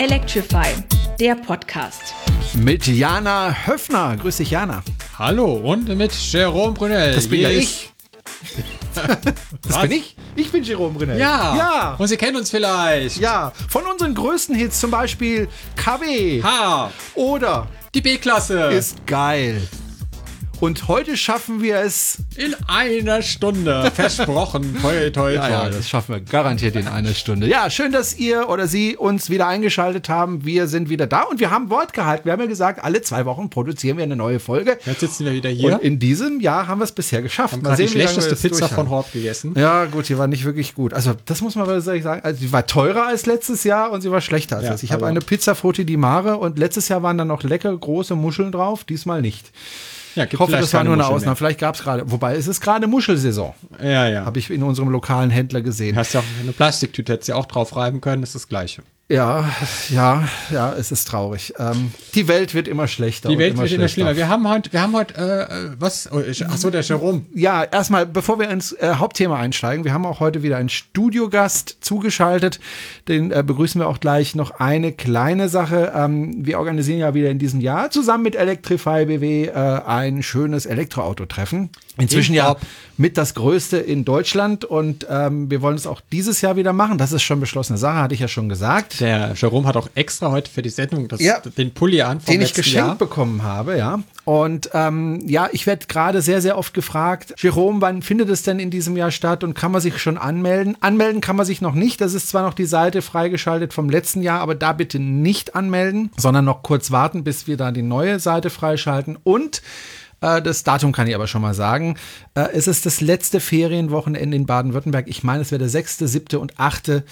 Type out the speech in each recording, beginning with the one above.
Electrify, der Podcast. Mit Jana Höfner. Grüß dich, Jana. Hallo und mit Jerome Brunel. Das bin ja ich. Das bin ich. Ich bin Jerome Brunel. Ja. Ja. Und Sie kennen uns vielleicht. Ja. Von unseren größten Hits zum Beispiel KW Ha. oder Die B-Klasse. ist geil. Und heute schaffen wir es. in einer Stunde. Versprochen. Toi, toi, toi. Ja, ja, das schaffen wir garantiert in einer Stunde. Ja, schön, dass ihr oder Sie uns wieder eingeschaltet haben. Wir sind wieder da und wir haben Wort gehalten. Wir haben ja gesagt, alle zwei Wochen produzieren wir eine neue Folge. Jetzt sitzen wir wieder hier. Und in diesem Jahr haben wir es bisher geschafft. haben Mal die sehen, wir schlechteste Pizza von Hort gegessen. Ja, gut, die war nicht wirklich gut. Also, das muss man ehrlich sagen. Also, die war teurer als letztes Jahr und sie war schlechter als Ja, das. Ich habe aber- eine Pizza Frutti di Mare und letztes Jahr waren da noch lecker große Muscheln drauf, diesmal nicht. Ja, Ich hoffe, das war nur eine Muscheln Ausnahme. Vielleicht gab es gerade, wobei es ist gerade Muschelsaison, mehr. Ja, ja. habe ich in unserem lokalen Händler gesehen. Hast ja auch eine Plastiktüte, hättest du ja auch drauf reiben können, das ist das Gleiche. Ja, ja, ja, es ist traurig. Ähm, die Welt wird immer schlechter. Die Welt wird immer schlechter. schlimmer. Wir haben heute, wir haben heute, äh, was? Oh, ich, ach so, der Jerome. Ja, erstmal, bevor wir ins äh, Hauptthema einsteigen, wir haben auch heute wieder einen Studiogast zugeschaltet. Den äh, begrüßen wir auch gleich. Noch eine kleine Sache. Ähm, wir organisieren ja wieder in diesem Jahr zusammen mit Electrify BW äh, ein schönes Elektroautotreffen. Inzwischen ja mit das größte in Deutschland und ähm, wir wollen es auch dieses Jahr wieder machen. Das ist schon beschlossene Sache, hatte ich ja schon gesagt. Der Jerome hat auch extra heute für die Sendung das, Ja. den Pulli an den ich geschenkt Jahr. bekommen habe, ja. Und ähm, ja, ich werde gerade sehr, sehr oft gefragt, Jerome, wann findet es denn in diesem Jahr statt und kann man sich schon anmelden? Anmelden kann man sich noch nicht. Das ist zwar noch die Seite freigeschaltet vom letzten Jahr, aber da bitte nicht anmelden, sondern noch kurz warten, bis wir da die neue Seite freischalten. Und das Datum kann ich aber schon mal sagen. Äh, Es ist das letzte Ferienwochenende in Baden-Württemberg. Ich meine, es wäre der 6., 7. und 8.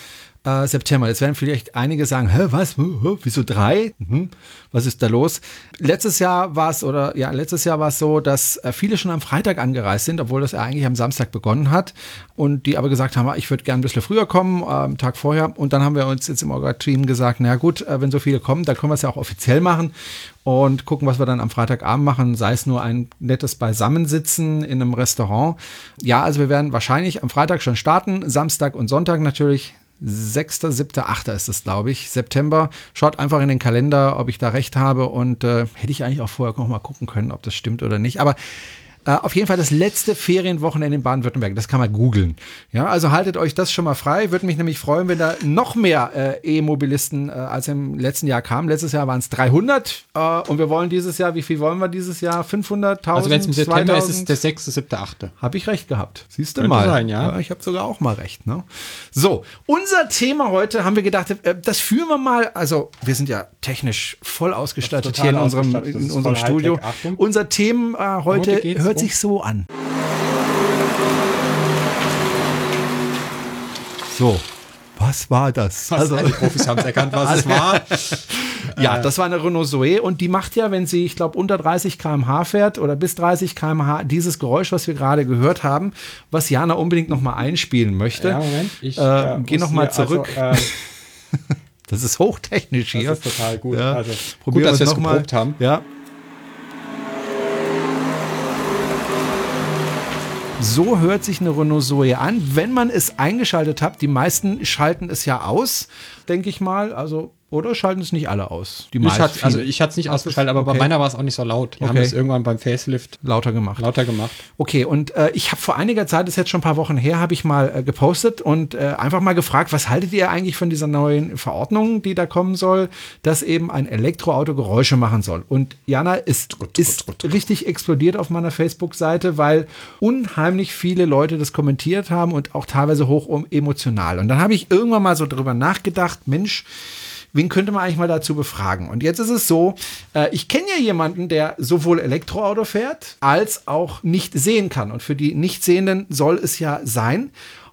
äh, September. Jetzt werden vielleicht einige sagen, hä, was? Wieso drei? Mhm. Was ist da los? Letztes Jahr war es, oder ja, letztes Jahr war es so, dass äh, viele schon am Freitag angereist sind, obwohl das eigentlich am Samstag begonnen hat. Und die aber gesagt haben, ich würde gerne ein bisschen früher kommen, äh, am Tag vorher. Und dann haben wir uns jetzt im Orga-Team gesagt, na gut, äh, wenn so viele kommen, dann können wir es ja auch offiziell machen und gucken, was wir dann am Freitagabend machen, sei es nur ein nettes Beisammensitzen in einem Restaurant. Ja, also wir werden wahrscheinlich am Freitag schon starten, Samstag und Sonntag natürlich. 6., 7., 8. ist es, glaube ich, September. Schaut einfach in den Kalender, ob ich da recht habe und äh, hätte ich eigentlich auch vorher noch mal gucken können, ob das stimmt oder nicht. Aber äh, auf jeden Fall das letzte Ferienwochenende in Baden-Württemberg. Das kann man googeln. Ja, also haltet euch das schon mal frei. Würde mich nämlich freuen, wenn da noch mehr äh, E-Mobilisten äh, als im letzten Jahr kamen. Letztes Jahr waren es 300 äh, und wir wollen dieses Jahr, wie viel wollen wir dieses Jahr? 500.000? Also wenn es im September ist, ist es 2000? der 6., 7., 8. Habe ich recht gehabt. Siehst du mal. sein, ja. Ich habe sogar auch mal recht. Ne? So, unser Thema heute haben wir gedacht, äh, das führen wir mal. Also, wir sind ja technisch voll ausgestattet hier in unserem, in ist unserem Studio. Achtung. Unser Thema äh, heute geht's hört sich so an. So, was war das? Also, die Profis haben es erkannt, was es war. Ja, das war eine Renault Zoe und die macht ja, wenn sie, ich glaube, unter 30 km/h fährt oder bis 30 km/h, dieses Geräusch, was wir gerade gehört haben, was Jana unbedingt noch mal einspielen möchte. Ja, Moment. Ich, Äh, geh muss noch mal hier- zurück. Also, äh, Das ist hochtechnisch hier. das ist total gut. Ja. Also, Probieren gut, dass wir es geprobt haben. Ja. So hört sich eine Renault Zoe an, wenn man es eingeschaltet hat. Die meisten schalten es ja aus, denke ich mal. Also, oder schalten es nicht alle aus? Die Ich meisten. hatte, also ich hatte es nicht ausgeschaltet, aber okay. bei meiner war es auch nicht so laut. Die haben Okay. es irgendwann beim Facelift lauter gemacht. lauter gemacht. Okay, und äh, ich habe vor einiger Zeit, das ist jetzt schon ein paar Wochen her, habe ich mal äh, gepostet und äh, einfach mal gefragt, was haltet ihr eigentlich von dieser neuen Verordnung, die da kommen soll, dass eben ein Elektroauto Geräusche machen soll. Und Jana ist, ist richtig explodiert auf meiner Facebook-Seite, weil unheimlich viele Leute das kommentiert haben und auch teilweise hoch emotional. Und dann habe ich irgendwann mal so drüber nachgedacht, Mensch, Wen könnte man eigentlich mal dazu befragen? Und jetzt ist es so, äh, ich kenne ja jemanden, der sowohl Elektroauto fährt, als auch nicht sehen kann. Und für die Nichtsehenden soll es ja sein.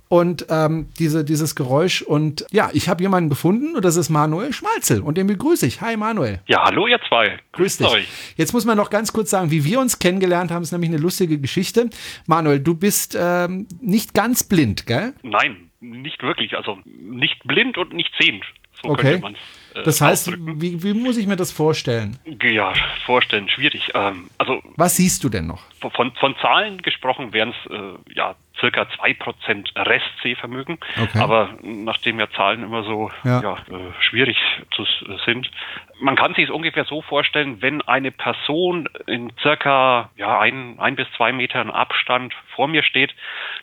Und ähm, diese, dieses Geräusch. Und ja, ich habe jemanden gefunden und das ist Manuel Schmalzel. Und den begrüße ich. Hi Manuel. Ja, hallo ihr zwei. Grüß Grüßt dich. euch. Jetzt muss man noch ganz kurz sagen, wie wir uns kennengelernt haben, ist nämlich eine lustige Geschichte. Manuel, du bist ähm, nicht ganz blind, gell? Nein, nicht wirklich. Also nicht blind und nicht sehend. So Okay. könnte man äh, Das heißt, wie, wie muss ich mir das vorstellen? Ja, vorstellen, schwierig. Ähm, also Was siehst du denn noch? von, von Zahlen gesprochen wären es äh, ja circa 2% Restsehvermögen. Okay. Aber nachdem ja Zahlen immer so Ja. ja. äh, schwierig zu, s- sind, man kann sich es ungefähr so vorstellen, wenn eine Person in circa ja, ein, ein bis zwei Metern Abstand vor mir steht,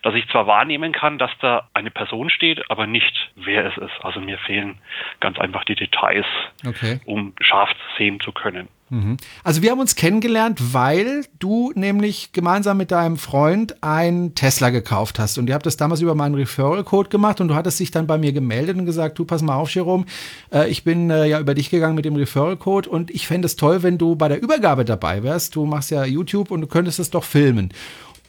dass ich zwar wahrnehmen kann, dass da eine Person steht, aber nicht, wer es ist. Also mir fehlen ganz einfach die Details, Okay. um scharf sehen zu können. Also wir haben uns kennengelernt, weil du nämlich gemeinsam mit deinem Freund ein Tesla gekauft hast und ihr habt das damals über meinen Referral-Code gemacht und du hattest dich dann bei mir gemeldet und gesagt, du pass mal auf, Jerome, äh, ich bin äh, ja über dich gegangen mit dem Referral-Code und ich fände es toll, wenn du bei der Übergabe dabei wärst. Du machst ja YouTube und du könntest es doch filmen.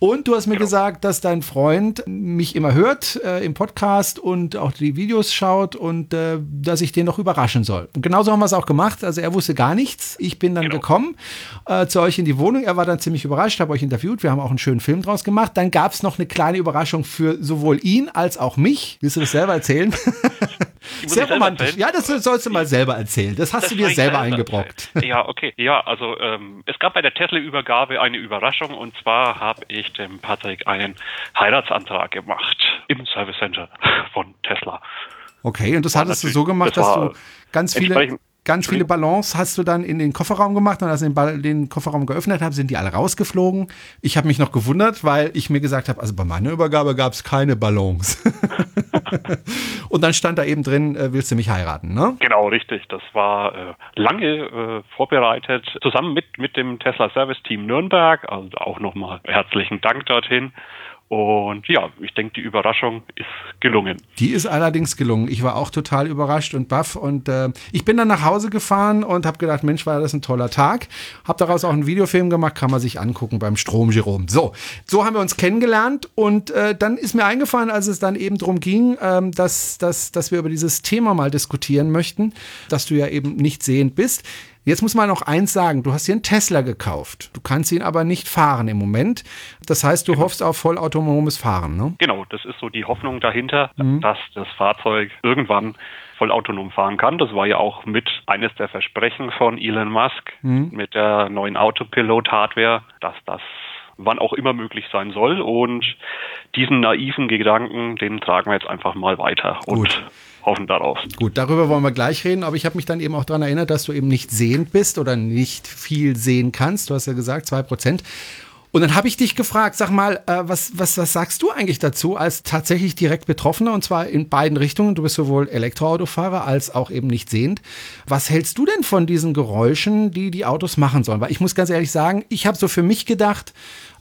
Und du hast mir gesagt, dass dein Freund mich immer hört äh, im Podcast und auch die Videos schaut und äh, dass ich den noch überraschen soll. Und genauso haben wir es auch gemacht. Also er wusste gar nichts. Ich bin dann Genau. gekommen äh, zu euch in die Wohnung. Er war dann ziemlich überrascht, habe euch interviewt. Wir haben auch einen schönen Film draus gemacht. Dann gab es noch eine kleine Überraschung für sowohl ihn als auch mich. Willst du das selber erzählen? Sehr selber romantisch. erzählen. Ja, das sollst du mal selber erzählen. Das hast Das du dir selber erzählen. eingebrockt. Ja, okay. Ja, also ähm, es gab bei der Tesla-Übergabe eine Überraschung und zwar habe ich dem Patrick einen Heiratsantrag gemacht im Service Center von Tesla. Okay, und das War hattest du so gemacht, das dass du ganz viele, ganz viele Ballons hast du dann in den Kofferraum gemacht und als ich den, Ball, den Kofferraum geöffnet habe, sind die alle rausgeflogen. Ich habe mich noch gewundert, weil ich mir gesagt habe, also bei meiner Übergabe gab es keine Ballons. und dann stand da eben drin, äh, willst du mich heiraten, ne? Genau, richtig. Das war äh, lange äh, vorbereitet, zusammen mit, mit dem Tesla Service Team Nürnberg. Also auch nochmal herzlichen Dank dorthin. Und ja, ich denke, die Überraschung ist gelungen. Die ist allerdings gelungen. Ich war auch total überrascht und baff und äh, ich bin dann nach Hause gefahren und habe gedacht, Mensch, war das ein toller Tag. Habe daraus auch einen Videofilm gemacht, kann man sich angucken beim Strom Jerome. So, so haben wir uns kennengelernt und äh, dann ist mir eingefallen, als es dann eben darum ging, ähm, dass, dass, dass wir über dieses Thema mal diskutieren möchten, dass du ja eben nicht sehend bist. Jetzt muss man noch eins sagen, du hast hier einen Tesla gekauft. Du kannst ihn aber nicht fahren im Moment. Das heißt, du hoffst auf vollautonomes Fahren, ne? Genau, das ist so die Hoffnung dahinter, dass das Fahrzeug irgendwann voll autonom fahren kann. Das war ja auch mit eines der Versprechen von Elon Musk mit der neuen Autopilot-Hardware, dass das wann auch immer möglich sein soll. Und diesen naiven Gedanken, den tragen wir jetzt einfach mal weiter und Gut. hoffen darauf. Gut, darüber wollen wir gleich reden, aber ich habe mich dann eben auch daran erinnert, dass du eben nicht sehend bist oder nicht viel sehen kannst. Du hast ja gesagt, zwei Prozent. Und dann habe ich dich gefragt, sag mal, äh, was, was, was sagst du eigentlich dazu als tatsächlich direkt Betroffener und zwar in beiden Richtungen? Du bist sowohl Elektroautofahrer als auch eben nicht sehend. Was hältst du denn von diesen Geräuschen, die die Autos machen sollen? Weil ich muss ganz ehrlich sagen, ich habe so für mich gedacht,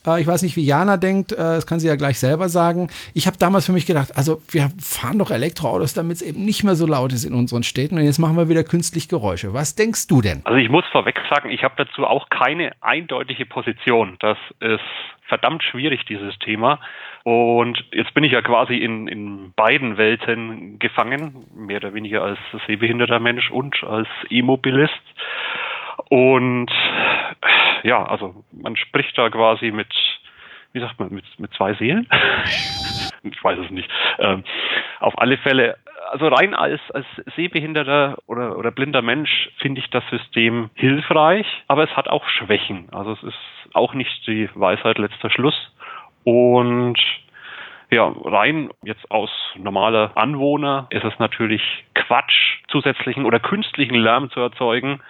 äh, ich weiß nicht, wie Jana denkt, äh, das kann sie ja gleich selber sagen. Ich habe damals für mich gedacht, also wir fahren doch Elektroautos, damit es eben nicht mehr so laut ist in unseren Städten und jetzt machen wir wieder künstlich Geräusche. Was denkst du denn? Also ich muss vorweg sagen, ich habe dazu auch keine eindeutige Position. Das ist verdammt schwierig, dieses Thema. Und jetzt bin ich ja quasi in, in beiden Welten gefangen, mehr oder weniger als sehbehinderter Mensch und als E-Mobilist. Und ja, also man spricht da quasi mit, wie sagt man, mit, mit zwei Seelen? ich weiß es nicht. Ähm, auf alle Fälle, also rein als, als sehbehinderter oder, oder blinder Mensch finde ich das System hilfreich, aber es hat auch Schwächen. Also es ist auch nicht die Weisheit letzter Schluss. Und ja, rein jetzt aus normaler Anwohner ist es natürlich Quatsch, zusätzlichen oder künstlichen Lärm zu erzeugen,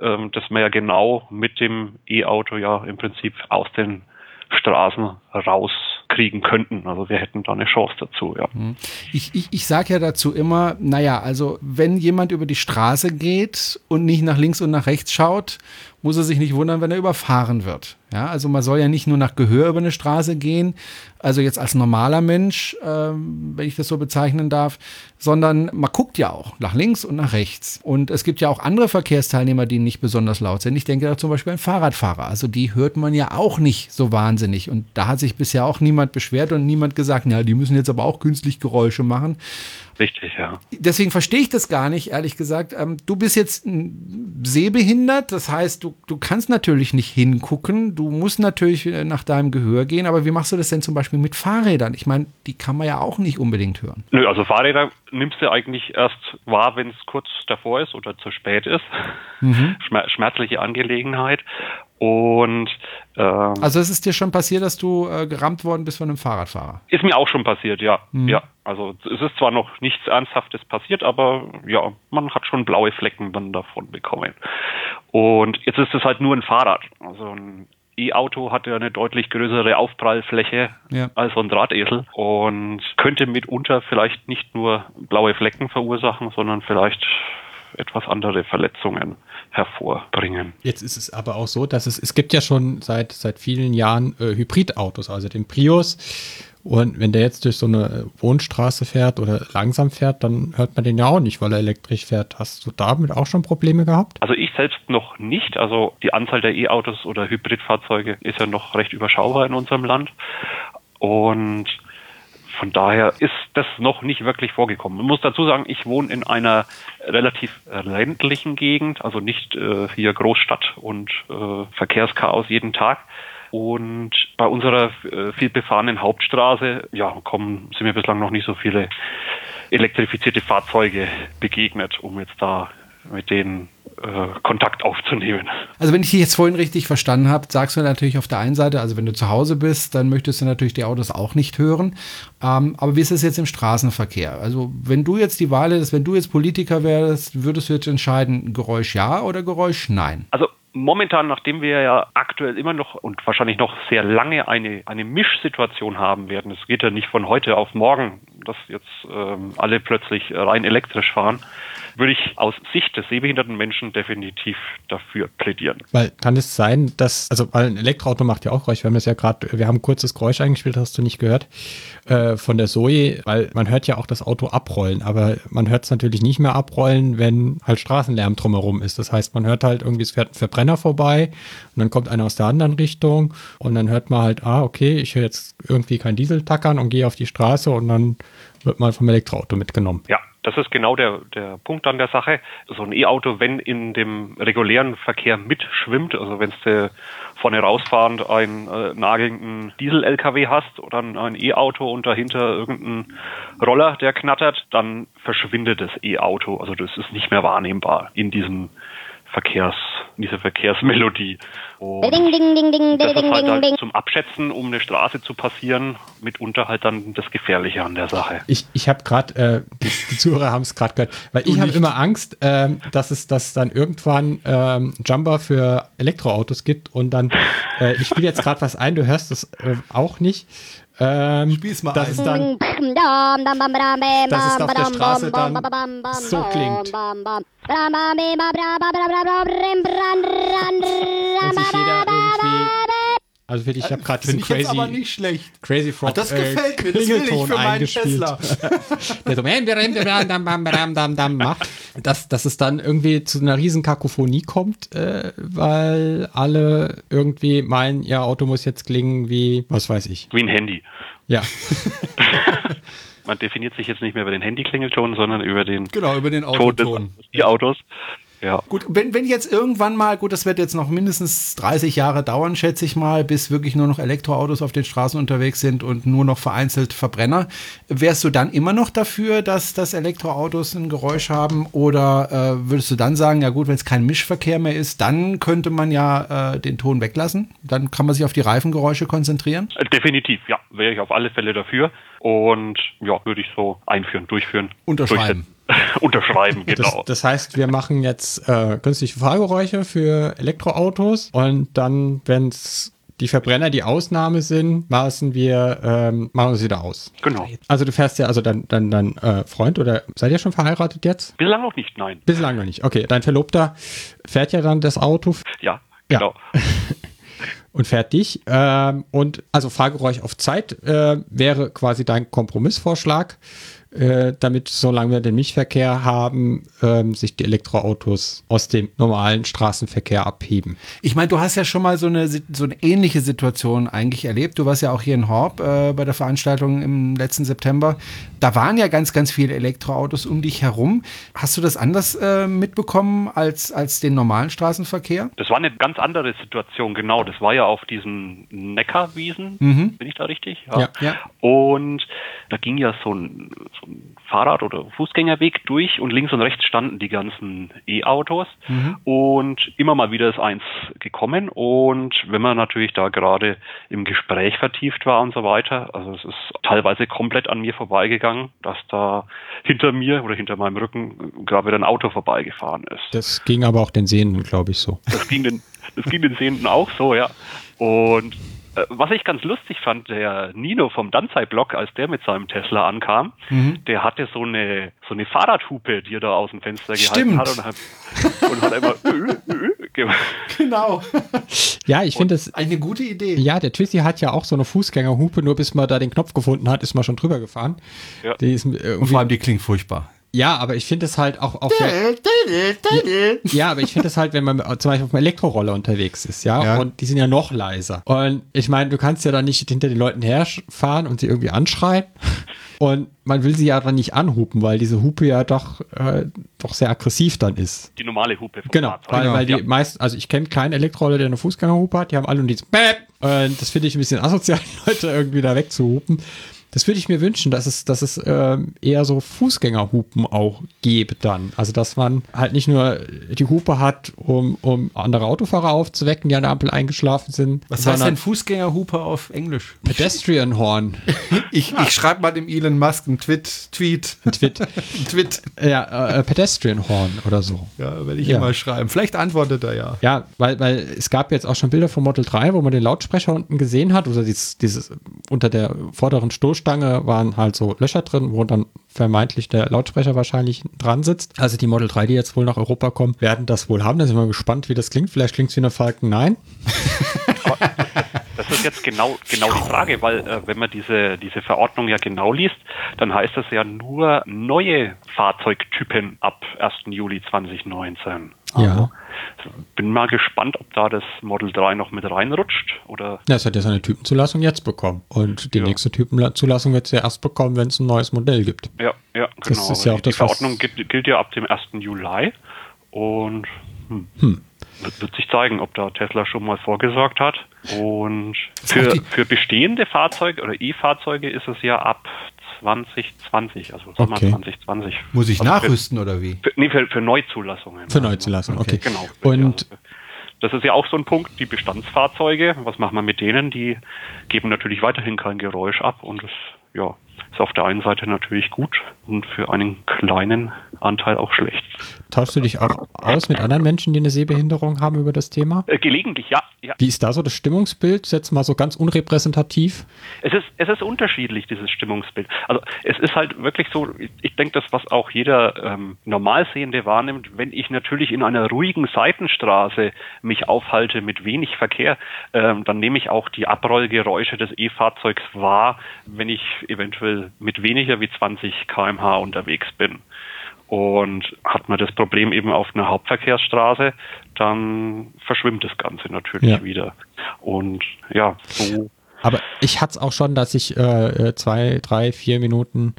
ähm, das wir ja genau mit dem E-Auto ja im Prinzip aus den Straßen rauskriegen könnten. Also wir hätten da eine Chance dazu, ja. Ich, ich, ich sage ja dazu immer, naja, also wenn jemand über die Straße geht und nicht nach links und nach rechts schaut, muss er sich nicht wundern, wenn er überfahren wird. Ja, also man soll ja nicht nur nach Gehör über eine Straße gehen, also jetzt als normaler Mensch, ähm, wenn ich das so bezeichnen darf, sondern man guckt ja auch nach links und nach rechts. Und es gibt ja auch andere Verkehrsteilnehmer, die nicht besonders laut sind. Ich denke da zum Beispiel an Fahrradfahrer. Also die hört man ja auch nicht so wahnsinnig. Und da hat sich bisher auch niemand beschwert und niemand gesagt, na, die müssen jetzt aber auch künstlich Geräusche machen. Richtig, ja. Deswegen verstehe ich das gar nicht, ehrlich gesagt. Ähm, du bist jetzt sehbehindert, das heißt, du, du kannst natürlich nicht hingucken, du musst natürlich äh, nach deinem Gehör gehen, aber wie machst du das denn zum Beispiel mit Fahrrädern? Ich meine, die kann man ja auch nicht unbedingt hören. Nö, also Fahrräder nimmst du eigentlich erst wahr, wenn es kurz davor ist oder zu spät ist. Schmer schmerzliche Angelegenheit. Und ähm, Also es ist dir schon passiert, dass du äh, gerammt worden bist von einem Fahrradfahrer. ist mir auch schon passiert, ja. Mhm. Ja. Also es ist zwar noch nichts Ernsthaftes passiert, aber ja, man hat schon blaue Flecken dann davon bekommen. Und jetzt ist es halt nur ein Fahrrad. Also ein E-Auto hat ja eine deutlich größere Aufprallfläche Ja. als so ein Drahtesel und könnte mitunter vielleicht nicht nur blaue Flecken verursachen, sondern vielleicht etwas andere Verletzungen hervorbringen. Jetzt ist es aber auch so, dass es, es gibt ja schon seit, seit vielen Jahren äh, Hybridautos, also den Prius. Und wenn der jetzt durch so eine Wohnstraße fährt oder langsam fährt, dann hört man den ja auch nicht, weil er elektrisch fährt. Hast du damit auch schon Probleme gehabt? Also ich selbst noch nicht. Also die Anzahl der E-Autos oder Hybridfahrzeuge ist ja noch recht überschaubar in unserem Land. Und von daher ist das noch nicht wirklich vorgekommen. Man muss dazu sagen, ich wohne in einer relativ ländlichen Gegend, also nicht äh, hier Großstadt und äh, Verkehrschaos jeden Tag. Und bei unserer äh, viel befahrenen Hauptstraße, ja, kommen, sind mir bislang noch nicht so viele elektrifizierte Fahrzeuge begegnet, um jetzt da mit denen äh, Kontakt aufzunehmen. Also wenn ich dich jetzt vorhin richtig verstanden habe, sagst du natürlich auf der einen Seite, also wenn du zu Hause bist, dann möchtest du natürlich die Autos auch nicht hören. Ähm, aber wie ist es jetzt im Straßenverkehr? Also wenn du jetzt die Wahl hättest, wenn du jetzt Politiker wärst, würdest du jetzt entscheiden, Geräusch ja oder Geräusch nein? Also momentan, nachdem wir ja aktuell immer noch und wahrscheinlich noch sehr lange eine, eine Mischsituation haben werden, es geht ja nicht von heute auf morgen, dass jetzt ähm, alle plötzlich rein elektrisch fahren, würde ich aus Sicht des sehbehinderten Menschen definitiv dafür plädieren. Weil kann es sein, dass, also weil ein Elektroauto macht ja auch Geräusch, wir haben es ja gerade, wir haben ein kurzes Geräusch eingespielt, hast du nicht gehört, äh, von der Zoe, weil man hört ja auch das Auto abrollen, aber man hört es natürlich nicht mehr abrollen, wenn halt Straßenlärm drumherum ist. Das heißt, man hört halt irgendwie, es fährt ein Verbrenner vorbei und dann kommt einer aus der anderen Richtung und dann hört man halt, ah, okay, ich höre jetzt irgendwie kein Diesel tackern und gehe auf die Straße und dann wird man vom Elektroauto mitgenommen. Ja, das ist genau der, der Punkt an der Sache. So ein E-Auto, wenn in dem regulären Verkehr mitschwimmt, also wenn du vorne rausfahrend einen äh, nagelnden Diesel-LKW hast oder ein, ein E-Auto und dahinter irgendein Roller, der knattert, dann verschwindet das E-Auto. Also das ist nicht mehr wahrnehmbar in diesem Verkehrs, in dieser Verkehrsmelodie. Und Ding, ding, ding, ding, das ding, ist halt, ding, halt ding. zum Abschätzen, um eine Straße zu passieren, mitunter halt dann das Gefährliche an der Sache. Ich, ich habe gerade, äh, die, die Zuhörer haben es gerade gehört, weil ich habe immer Angst, ähm, dass es dass dann irgendwann ähm, Jumper für Elektroautos gibt und dann, äh, ich spiele jetzt gerade was ein, du hörst es äh, auch nicht. Ähm, Spiel's mal dass ein. es dann Dass es auf der Straße dann so klingt. Also wirklich, ich habe gerade ich jetzt aber crazy, nicht schlecht. crazy Frog Ah, das äh, gefällt mir, das will ich für meinen. Tesla. dass, dass es dann irgendwie zu einer riesen Kakophonie kommt, äh, weil alle irgendwie meinen, ihr Auto muss jetzt klingen wie, was weiß ich. Wie ein Handy. Ja, Man definiert sich jetzt nicht mehr über den Handyklingelton, sondern über den Genau, über den Autoton. die Autos. Ja. Gut, wenn, wenn jetzt irgendwann mal, gut, das wird jetzt noch mindestens 30 Jahre dauern, schätze ich mal, bis wirklich nur noch Elektroautos auf den Straßen unterwegs sind und nur noch vereinzelt Verbrenner. Wärst du dann immer noch dafür, dass, dass Elektroautos ein Geräusch haben? Oder äh, würdest du dann sagen, ja gut, wenn es kein Mischverkehr mehr ist, dann könnte man ja äh, den Ton weglassen? Dann kann man sich auf die Reifengeräusche konzentrieren? Äh, Definitiv, ja, wäre ich auf alle Fälle dafür. Und ja, würde ich so einführen, durchführen. Unterschreiben. Unterschreiben, das, genau. das heißt, wir machen jetzt äh, künstliche Fahrgeräusche für Elektroautos und dann, wenn es die Verbrenner die Ausnahme sind, maßen wir, ähm, machen wir sie wieder aus. genau. Also du fährst ja, also dein, dein, dein äh, Freund oder seid ihr schon verheiratet jetzt? Bislang noch nicht, nein. Bislang noch nicht. Okay, dein Verlobter fährt ja dann das Auto Ja, Ja. und dich. Ähm, und also Fahrgeräusch auf Zeit äh, wäre quasi dein Kompromissvorschlag, äh, damit, solange wir den Mischverkehr haben, ähm, sich die Elektroautos aus dem normalen Straßenverkehr abheben. Ich meine, du hast ja schon mal so eine, so eine ähnliche Situation eigentlich erlebt. Du warst ja auch hier in Horb äh, bei der Veranstaltung im letzten September. Da waren ja ganz, ganz viele Elektroautos um dich herum. Hast du das anders äh, mitbekommen als, als den normalen Straßenverkehr? Das war eine ganz andere Situation, genau. Das war ja auf diesen Neckarwiesen. Bin ich da richtig? Ja. Ja. Und da ging ja so ein, so ein Fahrrad- oder Fußgängerweg durch und links und rechts standen die ganzen E-Autos und immer mal wieder ist eins gekommen und wenn man natürlich da gerade im Gespräch vertieft war und so weiter, also es ist teilweise komplett an mir vorbeigegangen, dass da hinter mir oder hinter meinem Rücken gerade wieder ein Auto vorbeigefahren ist. Das ging aber auch den Sehenden, glaube ich, so. Das ging den, das ging den Sehenden auch so, ja. Und was ich ganz lustig fand, der Nino vom Danzai-Blog, als der mit seinem Tesla ankam, der hatte so eine, so eine Fahrradhupe, die er da aus dem Fenster Stimmt. gehalten hat und hat, und hat immer äh, äh, gemacht. Genau. Ja, ich finde es. Eine gute Idee. Ja, der Twisty hat ja auch so eine Fußgängerhupe, nur bis man da den Knopf gefunden hat, ist man schon drüber gefahren. Ja. Die ist Und irgendwie, vor allem, die klingt furchtbar. Ja, aber ich finde es halt auch auf Ja, aber ich finde es halt, wenn man zum Beispiel auf einem Elektroroller unterwegs ist, ja, Ja. und die sind ja noch leiser. Und ich meine, du kannst ja dann nicht hinter den Leuten herfahren und sie irgendwie anschreien. Und man will sie ja dann nicht anhupen, weil diese Hupe ja doch, äh, doch sehr aggressiv dann ist. Die normale Hupe vom Genau, Fahrzeug. weil, weil die ja. meist, also ich kenne keinen Elektroroller, der eine Fußgängerhupe hat, die haben alle nur dieses Bäp. Und das finde ich ein bisschen asozial, die Leute irgendwie da wegzuhupen. Das würde ich mir wünschen, dass es, dass es ähm, eher so Fußgängerhupen auch gäbe dann. Also dass man halt nicht nur die Hupe hat, um, um andere Autofahrer aufzuwecken, die an der Ampel eingeschlafen sind. Was heißt denn Fußgängerhupe auf Englisch? Pedestrian Horn. Ich, ich schreibe mal dem Elon Musk einen Tweet, Tweet, Twit. einen Tweet. ja, äh, Pedestrian Horn oder so. Ja, werde ich Ja. ihm mal schreiben. Vielleicht antwortet er ja. Ja, weil, weil es gab jetzt auch schon Bilder vom Model 3, wo man den Lautsprecher unten gesehen hat, oder dieses, dieses unter der vorderen Stoßstange waren halt so Löcher drin, wo dann vermeintlich der Lautsprecher wahrscheinlich dran sitzt. Also die Model 3, die jetzt wohl nach Europa kommen, werden das wohl haben. Da sind wir gespannt, wie das klingt. Vielleicht klingt es wie eine Falcon 9. Das ist jetzt genau, genau die Frage, weil äh, wenn man diese, diese Verordnung ja genau liest, dann heißt das ja nur neue Fahrzeugtypen ab 1. Juli 2019. Ja. Bin mal gespannt, ob da das Model 3 noch mit reinrutscht oder Ja, es hat ja seine Typenzulassung jetzt bekommen. Und die Ja. nächste Typenzulassung wird es ja erst bekommen, wenn es ein neues Modell gibt. ja, ja, Das genau. ist ja Aber auch die, das, die Verordnung gilt, gilt ja ab dem 1. Juli und hm, Wird, wird sich zeigen, ob da Tesla schon mal vorgesorgt hat. Und für, für bestehende Fahrzeuge oder E-Fahrzeuge ist es ja ab 2020, also Sommer Okay. 2020. Muss ich Also nachrüsten oder wie? Für, nee, für, für Neuzulassungen. Für Neuzulassung, okay. Genau. Und Ja. Das ist ja auch so ein Punkt, die Bestandsfahrzeuge, was machen wir mit denen? Die geben natürlich weiterhin kein Geräusch ab und das ja, ist auf der einen Seite natürlich gut und für einen kleinen Anteil auch schlecht. tauschst du dich auch aus mit anderen Menschen, die eine Sehbehinderung haben über das Thema? Äh, gelegentlich, ja, ja. Wie ist da so das Stimmungsbild? Jetzt mal so ganz unrepräsentativ. Es ist, es ist unterschiedlich, dieses Stimmungsbild. Also es ist halt wirklich so, ich, ich denke, das, was auch jeder ähm, Normalsehende wahrnimmt, wenn ich natürlich in einer ruhigen Seitenstraße mich aufhalte mit wenig Verkehr, ähm, dann nehme ich auch die Abrollgeräusche des E-Fahrzeugs wahr, wenn ich eventuell mit weniger wie 20 kmh unterwegs bin. Und hat man das Problem eben auf einer Hauptverkehrsstraße, dann verschwimmt das Ganze natürlich Ja. wieder. Und ja, so Aber ich hatte es auch schon, dass ich äh, äh, zwei, drei, vier Minuten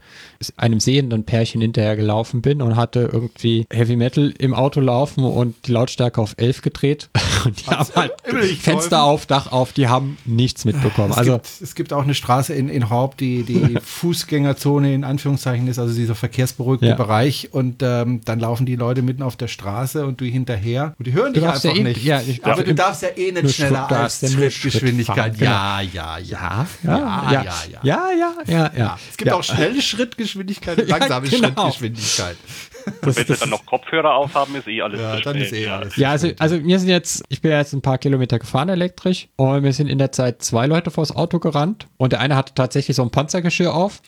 einem sehenden Pärchen hinterher gelaufen bin und hatte irgendwie Heavy Metal im Auto laufen und die Lautstärke auf 11 gedreht. Und die haben halt Fenster geholfen? auf, Dach auf, die haben nichts mitbekommen. Es, Also gibt, es gibt auch eine Straße in, in Horb, die die Fußgängerzone in Anführungszeichen ist, also dieser verkehrsberuhigte Ja. Bereich. Und ähm, dann laufen die Leute mitten auf der Straße und du hinterher. Und die hören Du dich einfach ja eh- nicht. ja, ich- Aber du darfst ja eh nicht schneller Schritt- als Schrittgeschwindigkeit. Schritt Ja, ja, ja. ja, Ja, ja, ja, ja, ja, ja, ja, ja. Es gibt ja. auch schnelle Schrittgeschwindigkeit und Ja, langsame genau. Schrittgeschwindigkeit. Das- wenn sie dann noch Kopfhörer aufhaben, ist eh alles Ja, dann ist eh ja. alles. Ja, also, also wir sind jetzt, ich bin jetzt ein paar Kilometer gefahren elektrisch und mir sind in der Zeit zwei Leute vors Auto gerannt und der eine hatte tatsächlich so ein Panzergeschirr auf.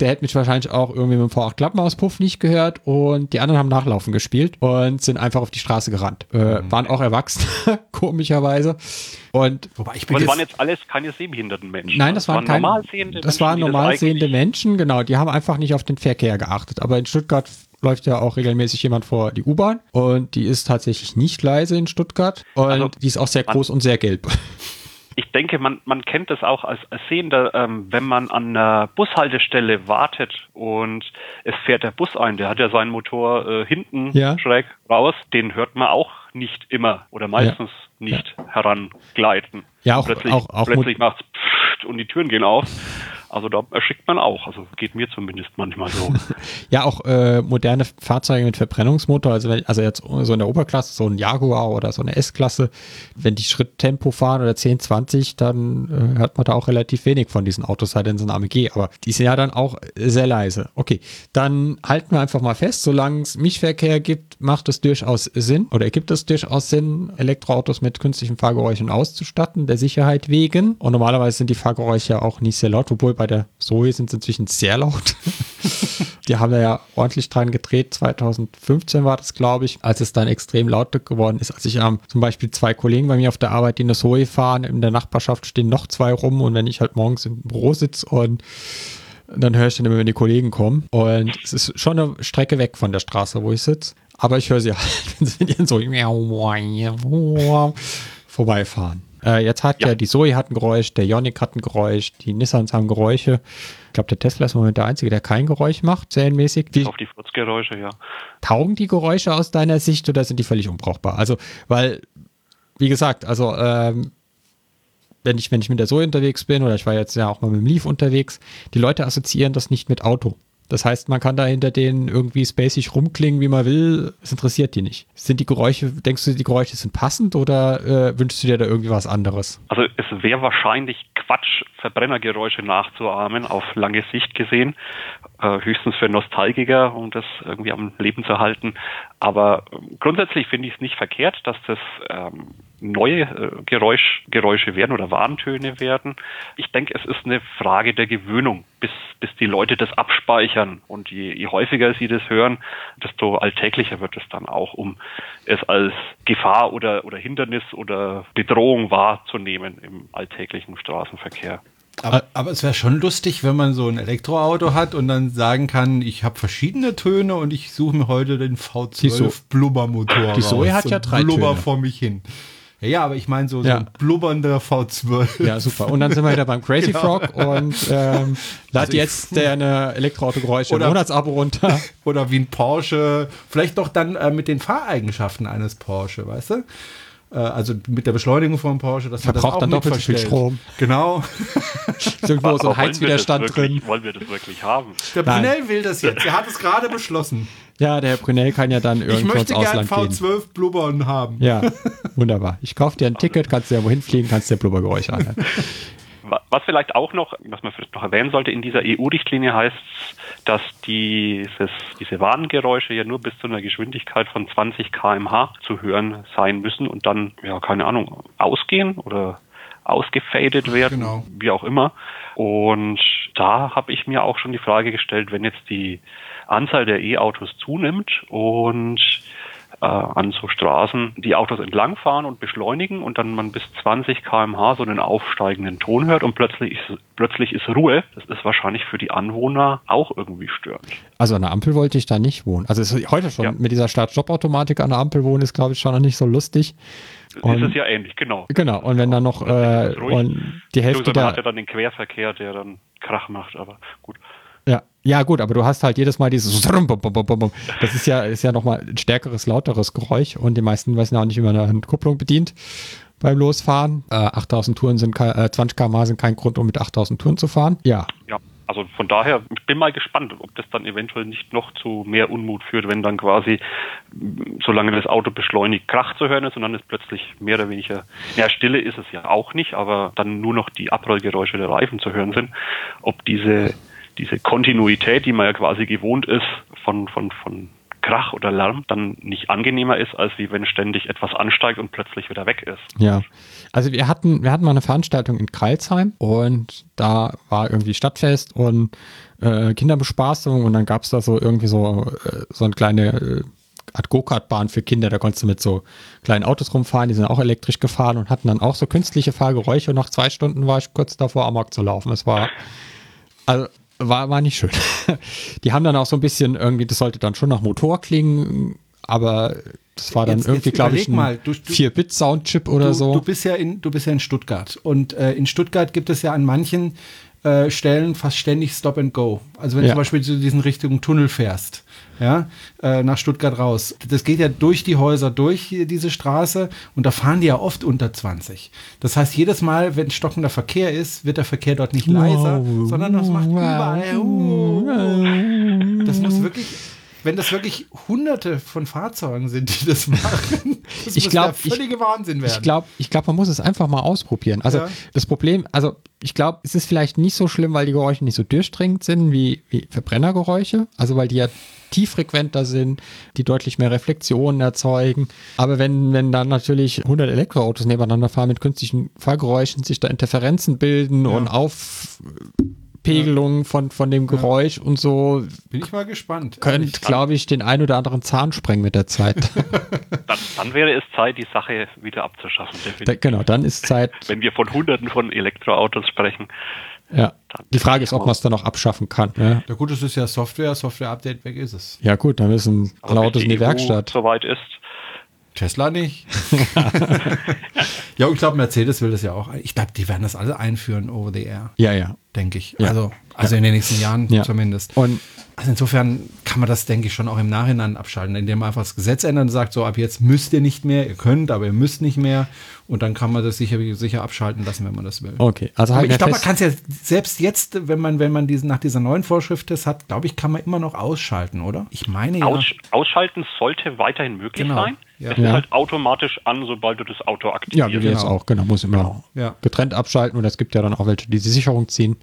Der hätte mich wahrscheinlich auch irgendwie mit dem V8 Klappenauspuff nicht gehört und die anderen haben Nachlaufen gespielt und sind einfach auf die Straße gerannt. Äh, waren auch erwachsen, komischerweise. Und Wobei ich bin Aber das jetzt, waren jetzt alles keine sehbehinderten Menschen. Nein, das waren, keine, normal sehende das Menschen, waren die normal sehende Menschen, genau. Die haben einfach nicht auf den Verkehr geachtet. Aber in Stuttgart läuft ja auch regelmäßig jemand vor die U-Bahn und die ist tatsächlich nicht leise in Stuttgart und Also, die ist auch sehr groß und sehr gelb. Ich denke, man, man kennt das auch als, als Sehender, ähm, wenn man an einer Bushaltestelle wartet und es fährt der Bus ein, der hat ja seinen Motor äh, hinten Ja. schräg raus, den hört man auch nicht immer oder meistens nicht herangleiten. Ja, auch- plötzlich, auch- auch plötzlich macht's pfft und die Türen gehen auf. Also da erschickt man auch. Also geht mir zumindest manchmal so. Ja, auch äh, moderne Fahrzeuge mit Verbrennungsmotor, also, wenn, also jetzt so in der Oberklasse, so ein Jaguar oder so eine S-Klasse, wenn die Schritttempo fahren oder 10, 20, dann äh, hört man da auch relativ wenig von diesen Autos, sei denn so ein AMG, aber die sind ja dann auch sehr leise. Okay, dann halten wir einfach mal fest, solange es Mischverkehr gibt, macht es durchaus Sinn oder ergibt es durchaus Sinn, Elektroautos mit künstlichen Fahrgeräuschen auszustatten, der Sicherheit wegen. Und normalerweise sind die Fahrgeräusche auch nicht sehr laut, obwohl bei der Zoe sind sie inzwischen sehr laut. Die haben da ja ordentlich dran gedreht. 2015 war das, glaube ich, als es dann extrem laut geworden ist. Als ich ähm, zum Beispiel zwei Kollegen bei mir auf der Arbeit, die eine Zoe fahren, in der Nachbarschaft stehen noch zwei rum. Und wenn ich halt morgens im Büro sitze und dann höre ich dann immer, wenn die Kollegen kommen. Und es ist schon eine Strecke weg von der Straße, wo ich sitze. Aber ich höre sie halt, wenn sie ihren so vorbeifahren. Äh, jetzt hat ja. Ja. die Zoe hat ein Geräusch, der Ioniq hat ein Geräusch, die Nissans haben Geräusche. Ich glaube, der Tesla ist im Moment der Einzige, der kein Geräusch macht, serienmäßig. Wie Auf die Furzgeräusche, ja. taugen die Geräusche aus deiner Sicht oder sind die völlig unbrauchbar? Also, weil, wie gesagt, also, ähm, wenn ich, wenn ich mit der Zoe unterwegs bin, oder ich war jetzt ja auch mal mit dem Leaf unterwegs, die Leute assoziieren das nicht mit Auto. Das heißt, man kann da hinter denen irgendwie spacig rumklingen, wie man will. Es interessiert die nicht. Sind die Geräusche, denkst du, die Geräusche sind passend oder äh, wünschst du dir da irgendwie was anderes? Also es wäre wahrscheinlich Quatsch, Verbrennergeräusche nachzuahmen, auf lange Sicht gesehen. Äh, höchstens für Nostalgiker, um das irgendwie am Leben zu halten. Aber grundsätzlich finde ich es nicht verkehrt, dass das ähm, neue äh, Geräusch, Geräusche werden oder Warntöne werden. Ich denke, es ist eine Frage der Gewöhnung, bis, bis die Leute das abspeichern. Und je, je häufiger sie das hören, desto alltäglicher wird es dann auch, um es als Gefahr oder, oder Hindernis oder Bedrohung wahrzunehmen im alltäglichen Straßenverkehr. Aber, aber es wäre schon lustig, wenn man so ein Elektroauto hat und dann sagen kann, ich habe verschiedene Töne und ich suche mir heute den Die V12 So- Blubbermotor Die Zoe raus hat ja und drei Blubber Töne. vor mich hin. Ja, ja, aber ich meine so, so Ja. ein blubbernder V12. Ja, super. Und dann sind wir wieder beim Crazy Genau. Frog und ähm, lad Also jetzt deine Elektroautogeräusche im Oder- Monatsabo runter. Oder wie ein Porsche, vielleicht doch dann äh, mit den Fahreigenschaften eines Porsche, weißt du? Äh, also mit der Beschleunigung von Porsche, das Verbraucht auch dann doppelt so viel. Strom. Genau. Ist irgendwo so Heizwiderstand wirklich, drin. Wollen wir das wirklich haben? Der. Brunel will das jetzt. Er hat es gerade beschlossen. Ja, der Herr Brunel kann ja dann Ich irgendwo ins möchte gern Ausland gehen. V12 blubbern haben. Ja, wunderbar. Ich kaufe dir ein Ticket, kannst du ja wohin fliegen, kannst dir Blubbergeräusche anhören. Wa- Was vielleicht auch noch, was man vielleicht noch erwähnen sollte, in dieser EU-Richtlinie heißt es, dass dieses, diese Warngeräusche ja nur bis zu einer Geschwindigkeit von 20 kmh zu hören sein müssen und dann, ja, keine Ahnung, ausgehen oder ausgefadet werden, Genau. wie auch immer. Und da habe ich mir auch schon die Frage gestellt, wenn jetzt die Anzahl der E-Autos zunimmt und äh, an so Straßen die Autos entlangfahren und beschleunigen und dann man bis 20 km/h so einen aufsteigenden Ton hört und plötzlich ist, plötzlich ist Ruhe. Das ist wahrscheinlich für die Anwohner auch irgendwie störend. Also an der Ampel wollte ich da nicht wohnen. Also heute schon Ja. mit dieser Start-Stopp-Automatik an der Ampel wohnen, ist glaube ich schon noch nicht so lustig. Und- ist es ja ähnlich, genau. Genau, und wenn dann noch äh, und die Hälfte man hat der, ja dann den Querverkehr, der dann Krach macht, aber gut. Ja, ja gut, aber du hast halt jedes Mal dieses Das ist ja, ist ja nochmal ein stärkeres, lauteres Geräusch und die meisten wissen auch nicht, wie man eine Kupplung bedient beim Losfahren. Äh, 8000 Touren sind, äh, 20 km sind kein Grund, um mit 8000 Touren zu fahren. Ja, Ja, also von daher, ich bin mal gespannt, ob das dann eventuell nicht noch zu mehr Unmut führt, wenn dann quasi, solange das Auto beschleunigt, Krach zu hören ist und dann ist plötzlich mehr oder weniger, ja, Stille ist es ja auch nicht, aber dann nur noch die Abrollgeräusche der Reifen zu hören sind, ob diese, diese Kontinuität, die man ja quasi gewohnt ist von, von, von Krach oder Lärm, dann nicht angenehmer ist, als wie wenn ständig etwas ansteigt und plötzlich wieder weg ist. Ja, also wir hatten, wir hatten mal eine Veranstaltung in Kreilsheim und da war irgendwie Stadtfest und äh, Kinderbespaßung und dann gab es da so irgendwie so, äh, so eine kleine äh, Art Go-Kart-Bahn für Kinder, da konntest du mit so kleinen Autos rumfahren, die sind auch elektrisch gefahren und hatten dann auch so künstliche Fahrgeräusche und nach zwei Stunden war ich kurz davor, Amok zu laufen. Es war, also war, war nicht schön. Die haben dann auch so ein bisschen irgendwie, das sollte dann schon nach Motor klingen, aber das war dann Jetzt- irgendwie, glaube ich, überleg mal, du- du- 4-Bit-Soundchip oder du, so. Du bist ja in, du bist ja in Stuttgart und äh, in Stuttgart gibt es ja an manchen äh, Stellen fast ständig Stop and Go. Also wenn Ja. du zum Beispiel zu diesen Richtung Tunnel fährst, ja, äh, nach Stuttgart raus. Das geht ja durch die Häuser durch, hier, diese Straße, und da fahren die ja oft unter 20. Das heißt, jedes Mal, wenn stockender Verkehr ist, wird der Verkehr dort nicht leiser, sondern das macht überall. Uh, das muss wirklich. Wenn das wirklich hunderte von Fahrzeugen sind, die das machen, das Ich muss glaub, der völlige Wahnsinn werden. Ich glaube, ich glaub, man muss es einfach mal ausprobieren. Also Ja. das Problem, also ich glaube, es ist vielleicht nicht so schlimm, weil die Geräusche nicht so durchdringend sind wie, wie Verbrennergeräusche. Also weil die ja tieffrequenter sind, die deutlich mehr Reflexionen erzeugen. Aber wenn, wenn dann natürlich 100 Elektroautos nebeneinander fahren mit künstlichen Fahrgeräuschen, sich da Interferenzen bilden und Aufpegelungen von, von dem Geräusch und so, Bin ich mal gespannt. könnte, glaube ich, den ein oder anderen Zahn sprengen mit der Zeit. Dann, dann wäre es Zeit, die Sache wieder abzuschaffen. da, Definitiv. genau, dann ist Zeit, Wenn wir von Hunderten von Elektroautos sprechen. Ja. Die Frage ist, ob man es dann auch abschaffen kann. Ne? Ja gut, es ist ja Software, Software-Update, weg ist es. Ja gut, dann müssen alle wenn Autos in die EU Werkstatt. soweit ist. Tesla nicht. ja, und ich glaube, Mercedes will das ja auch. Ich glaube, die werden das alle einführen over the air, Ja, ja. denke ich. Ja. Also, also in den nächsten Jahren Ja. zumindest. Und Also insofern kann man das, denke ich, schon auch im Nachhinein abschalten, indem man einfach das Gesetz ändert und sagt, so ab jetzt müsst ihr nicht mehr, ihr könnt, aber ihr müsst nicht mehr. Und dann kann man das sicher, sicher abschalten lassen, wenn man das will. okay, also Aber halt ich glaube, man kann es ja selbst jetzt, wenn man, wenn man diesen, nach dieser neuen Vorschrift das hat, glaube ich, kann man immer noch ausschalten, oder? Ich meine ja. Aus, ausschalten sollte weiterhin möglich Genau. sein. Ja. Es Ja. ist halt automatisch an, sobald du das Auto ja, aktivierst. wie wir jetzt genau. auch, genau, muss immer Ja. getrennt abschalten und es gibt ja dann auch welche, die die Sicherung ziehen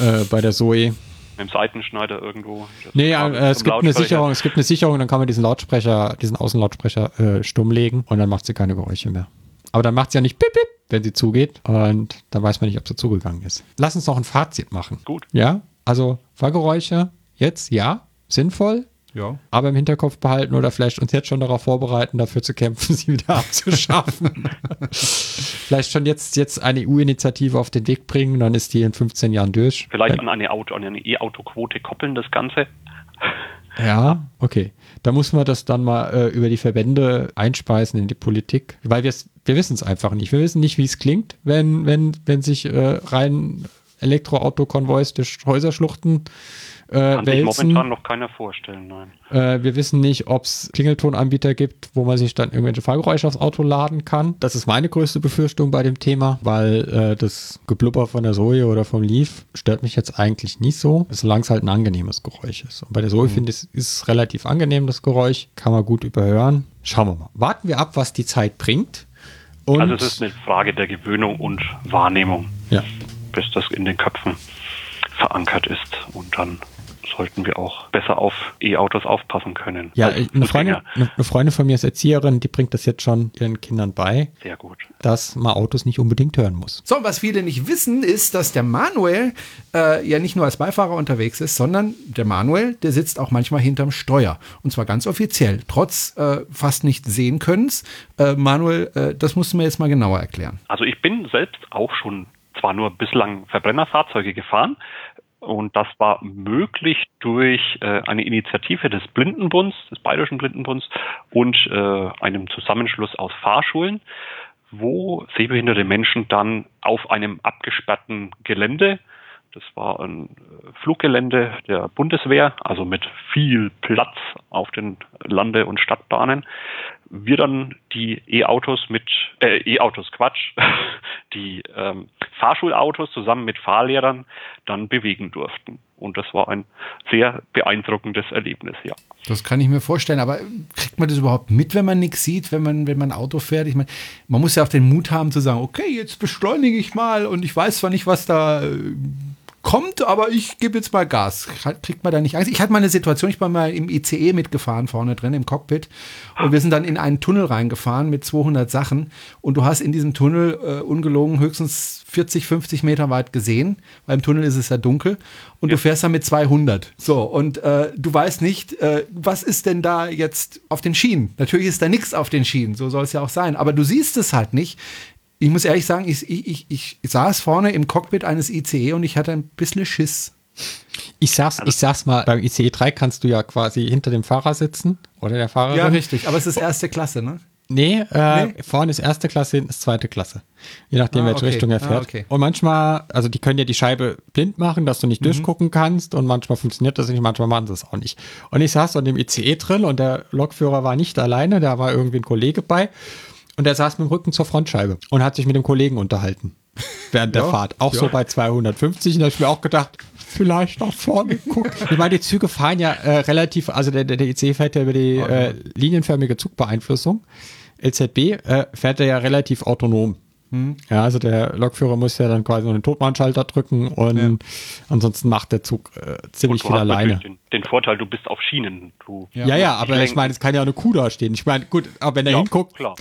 äh, bei der Zoe. Mit dem Seitenschneider irgendwo. Nee, Kabel äh, es gibt eine. Sicherung, es gibt eine Sicherung, dann kann man diesen Lautsprecher, diesen Außenlautsprecher äh, stumm legen und dann macht sie keine Geräusche mehr. Aber dann macht sie ja nicht pip, pip, wenn sie zugeht und dann weiß man nicht, ob sie zugegangen ist. Lass uns noch ein Fazit machen. Gut. Ja, also Fahrgeräusche jetzt, ja, sinnvoll, Ja. aber im Hinterkopf behalten oder vielleicht uns jetzt schon darauf vorbereiten, dafür zu kämpfen, sie wieder abzuschaffen. vielleicht schon jetzt, jetzt eine EU-Initiative auf den Weg bringen, dann ist die in 15 Jahren durch. Vielleicht an eine Auto, an eine E-Auto-Quote koppeln, das Ganze. Ja, okay. Da muss man das dann mal äh, über die Verbände einspeisen in die Politik, weil wir's- wir wissen es einfach nicht. Wir wissen nicht, wie es klingt, wenn, wenn, wenn sich äh, rein Elektroauto-Konvois durch Häuserschluchten äh, Kann sich momentan noch keiner vorstellen, nein. Äh, wir wissen nicht, ob es Klingeltonanbieter gibt, wo man sich dann irgendwelche Fahrgeräusche aufs Auto laden kann. Das ist meine größte Befürchtung bei dem Thema, weil äh, das Geblubber von der Zoe oder vom Leaf stört mich jetzt eigentlich nicht so, solange es halt ein angenehmes Geräusch ist. Und bei der Zoe finde ich, ist es relativ angenehm, das Geräusch. Kann man gut überhören. Schauen wir mal. Warten wir ab, was die Zeit bringt. Und Also es ist eine Frage der Gewöhnung und Wahrnehmung, ja. bis das in den Köpfen verankert ist. Und dann sollten wir auch besser auf E-Autos aufpassen können. Ja, Als eine Freundin, eine Freundin von mir ist Erzieherin, die bringt das jetzt schon ihren Kindern bei, Sehr gut. dass man Autos nicht unbedingt hören muss. So, was viele nicht wissen, ist, dass der Manuel äh, ja nicht nur als Beifahrer unterwegs ist, sondern der Manuel, der sitzt auch manchmal hinterm Steuer. Und zwar ganz offiziell, trotz äh, fast nicht sehen Könnens. Äh, Manuel, äh, das musst du mir jetzt mal genauer erklären. Also ich bin selbst auch schon zwar nur bislang Verbrennerfahrzeuge gefahren und das war möglich durch äh, eine Initiative des Blindenbunds, des Bayerischen Blindenbunds und äh, einem Zusammenschluss aus Fahrschulen, wo sehbehinderte Menschen dann auf einem abgesperrten Gelände, das war ein äh, Fluggelände der Bundeswehr, also mit viel Platz auf den Lande- und Stadtbahnen, wir dann die E-Autos mit, äh, E-Autos Quatsch, die ähm, Fahrschulautos zusammen mit Fahrlehrern dann bewegen durften. Und das war ein sehr beeindruckendes Erlebnis, ja. Das kann ich mir vorstellen, aber kriegt man das überhaupt mit, wenn man nichts sieht, wenn man, wenn man Auto fährt? Ich meine, man muss ja auch den Mut haben zu sagen, okay, jetzt beschleunige ich mal und ich weiß zwar nicht, was da äh, kommt, aber ich gebe jetzt mal Gas. Kriegt man da nicht Angst? Ich hatte mal eine Situation, ich war mal im ICE mitgefahren, vorne drin im Cockpit und wir sind dann in einen Tunnel reingefahren mit 200 Sachen und du hast in diesem Tunnel äh, ungelogen höchstens 40, 50 Meter weit gesehen, weil im Tunnel ist es ja dunkel und du fährst dann mit 200. So, und äh, du weißt nicht, äh, was ist denn da jetzt auf den Schienen? Natürlich ist da nichts auf den Schienen, so soll es ja auch sein, aber du siehst es halt nicht. Ich muss ehrlich sagen, ich, ich, ich, ich saß vorne im Cockpit eines ICE und ich hatte ein bisschen Schiss. Ich sag's, ich sag's mal, beim ICE 3 kannst du ja quasi hinter dem Fahrer sitzen oder der Fahrerin. Ja, richtig, aber es ist erste Klasse, ne? Nee, äh, Nee? vorne ist erste Klasse, hinten ist zweite Klasse. Je nachdem, Ah, welche okay. Richtung er Ah, fährt. okay. Und manchmal, also die können ja die Scheibe blind machen, dass du Mhm. nicht durchgucken kannst und manchmal funktioniert das nicht, manchmal machen sie es auch nicht. Und ich saß in dem ICE drin und der Lokführer war nicht alleine, da war irgendwie ein Kollege bei und der saß mit dem Rücken zur Frontscheibe und hat sich mit dem Kollegen unterhalten während der Ja, Fahrt. Auch ja. so bei 250 und da hab ich mir auch gedacht, vielleicht nach vorne gucken. Ich meine, die Züge fahren ja äh, relativ, also der, der, der ICE fährt ja über die äh, linienförmige Zugbeeinflussung. LZB äh, fährt er ja relativ autonom. Hm. Ja, also der Lokführer muss ja dann quasi nur den Totmannschalter drücken und ansonsten macht der Zug äh, ziemlich du viel hast alleine. Den, den Vorteil, du bist auf Schienen. Du Ja, ja, aber ich lenken. meine, es kann ja auch eine Kuh da stehen. Ich meine, gut, aber wenn er Ja, hinguckt, klar.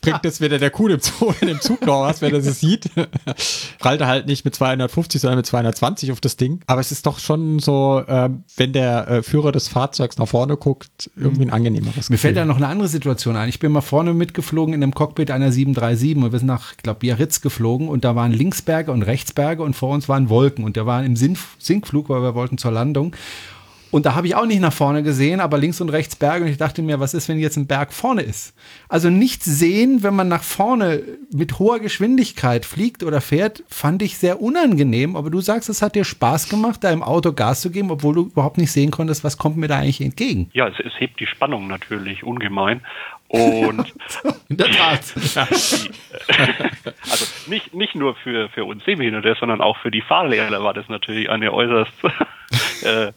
Bringt es weder der Kuh im Zug, in dem Zug noch was, wenn er es sieht. Prallt er halt nicht mit 250, sondern mit 220 auf das Ding. Aber es ist doch schon so, ähm, wenn der äh, Führer des Fahrzeugs nach vorne guckt, irgendwie ein angenehmeres Mir fällt Gefühl. da noch eine andere Situation ein. Ich bin mal vorne mitgeflogen in dem Cockpit einer 737 und wir sind nach, ich glaube, Biarritz geflogen und da waren Linksberge und Rechtsberge und vor uns waren Wolken und der war im Sinkflug, weil wir wollten zur Landung. Und da habe ich auch nicht nach vorne gesehen, aber links und rechts Berge und ich dachte mir, was ist, wenn jetzt ein Berg vorne ist? Also nichts sehen, wenn man nach vorne mit hoher Geschwindigkeit fliegt oder fährt, fand ich sehr unangenehm. Aber du sagst, es hat dir Spaß gemacht, da im Auto Gas zu geben, obwohl du überhaupt nicht sehen konntest, was kommt mir da eigentlich entgegen. Ja, es, es hebt die Spannung natürlich ungemein. Und In der Tat. also nicht, nicht nur für, für uns Sehbehinderte, sondern auch für die Fahrlehrer war das natürlich eine äußerst äh,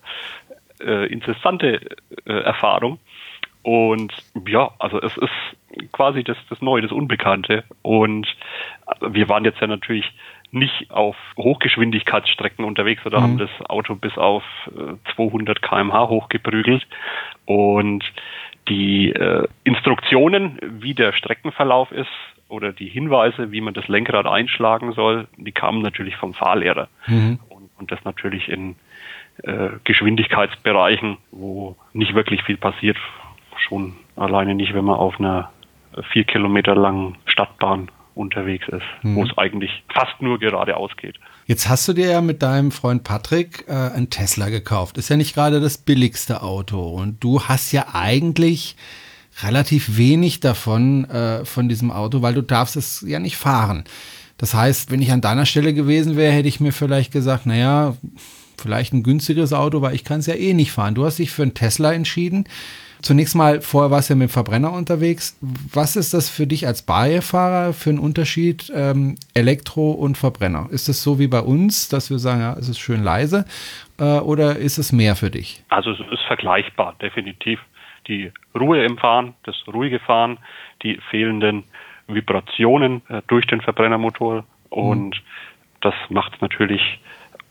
äh, interessante äh, Erfahrung. Und ja, also es ist quasi das, das Neue, das Unbekannte. Und wir waren jetzt ja natürlich nicht auf Hochgeschwindigkeitsstrecken unterwegs oder haben das Auto bis auf äh, 200 kmh hochgeprügelt. Und die äh, Instruktionen, wie der Streckenverlauf ist oder die Hinweise, wie man das Lenkrad einschlagen soll, die kamen natürlich vom Fahrlehrer. Und, und das natürlich in äh, Geschwindigkeitsbereichen, wo nicht wirklich viel passiert, schon alleine nicht, wenn man auf einer vier Kilometer langen Stadtbahn unterwegs ist, wo es eigentlich fast nur geradeaus geht. Jetzt hast du dir ja mit deinem Freund Patrick äh, ein Tesla gekauft. Ist ja nicht gerade das billigste Auto. Und du hast ja eigentlich relativ wenig davon, äh, von diesem Auto, weil du darfst es ja nicht fahren. Das heißt, wenn ich an deiner Stelle gewesen wäre, hätte ich mir vielleicht gesagt, naja, vielleicht ein günstigeres Auto, weil ich kann es ja eh nicht fahren. Du hast dich für einen Tesla entschieden. Zunächst mal, vorher warst du ja mit dem Verbrenner unterwegs. Was ist das für dich als Beifahrer für einen Unterschied ähm, Elektro und Verbrenner? Ist es so wie bei uns, dass wir sagen, ja, es ist schön leise äh, oder ist es mehr für dich? Also es ist vergleichbar, definitiv. Die Ruhe im Fahren, das ruhige Fahren, die fehlenden Vibrationen äh, durch den Verbrennermotor und das macht es natürlich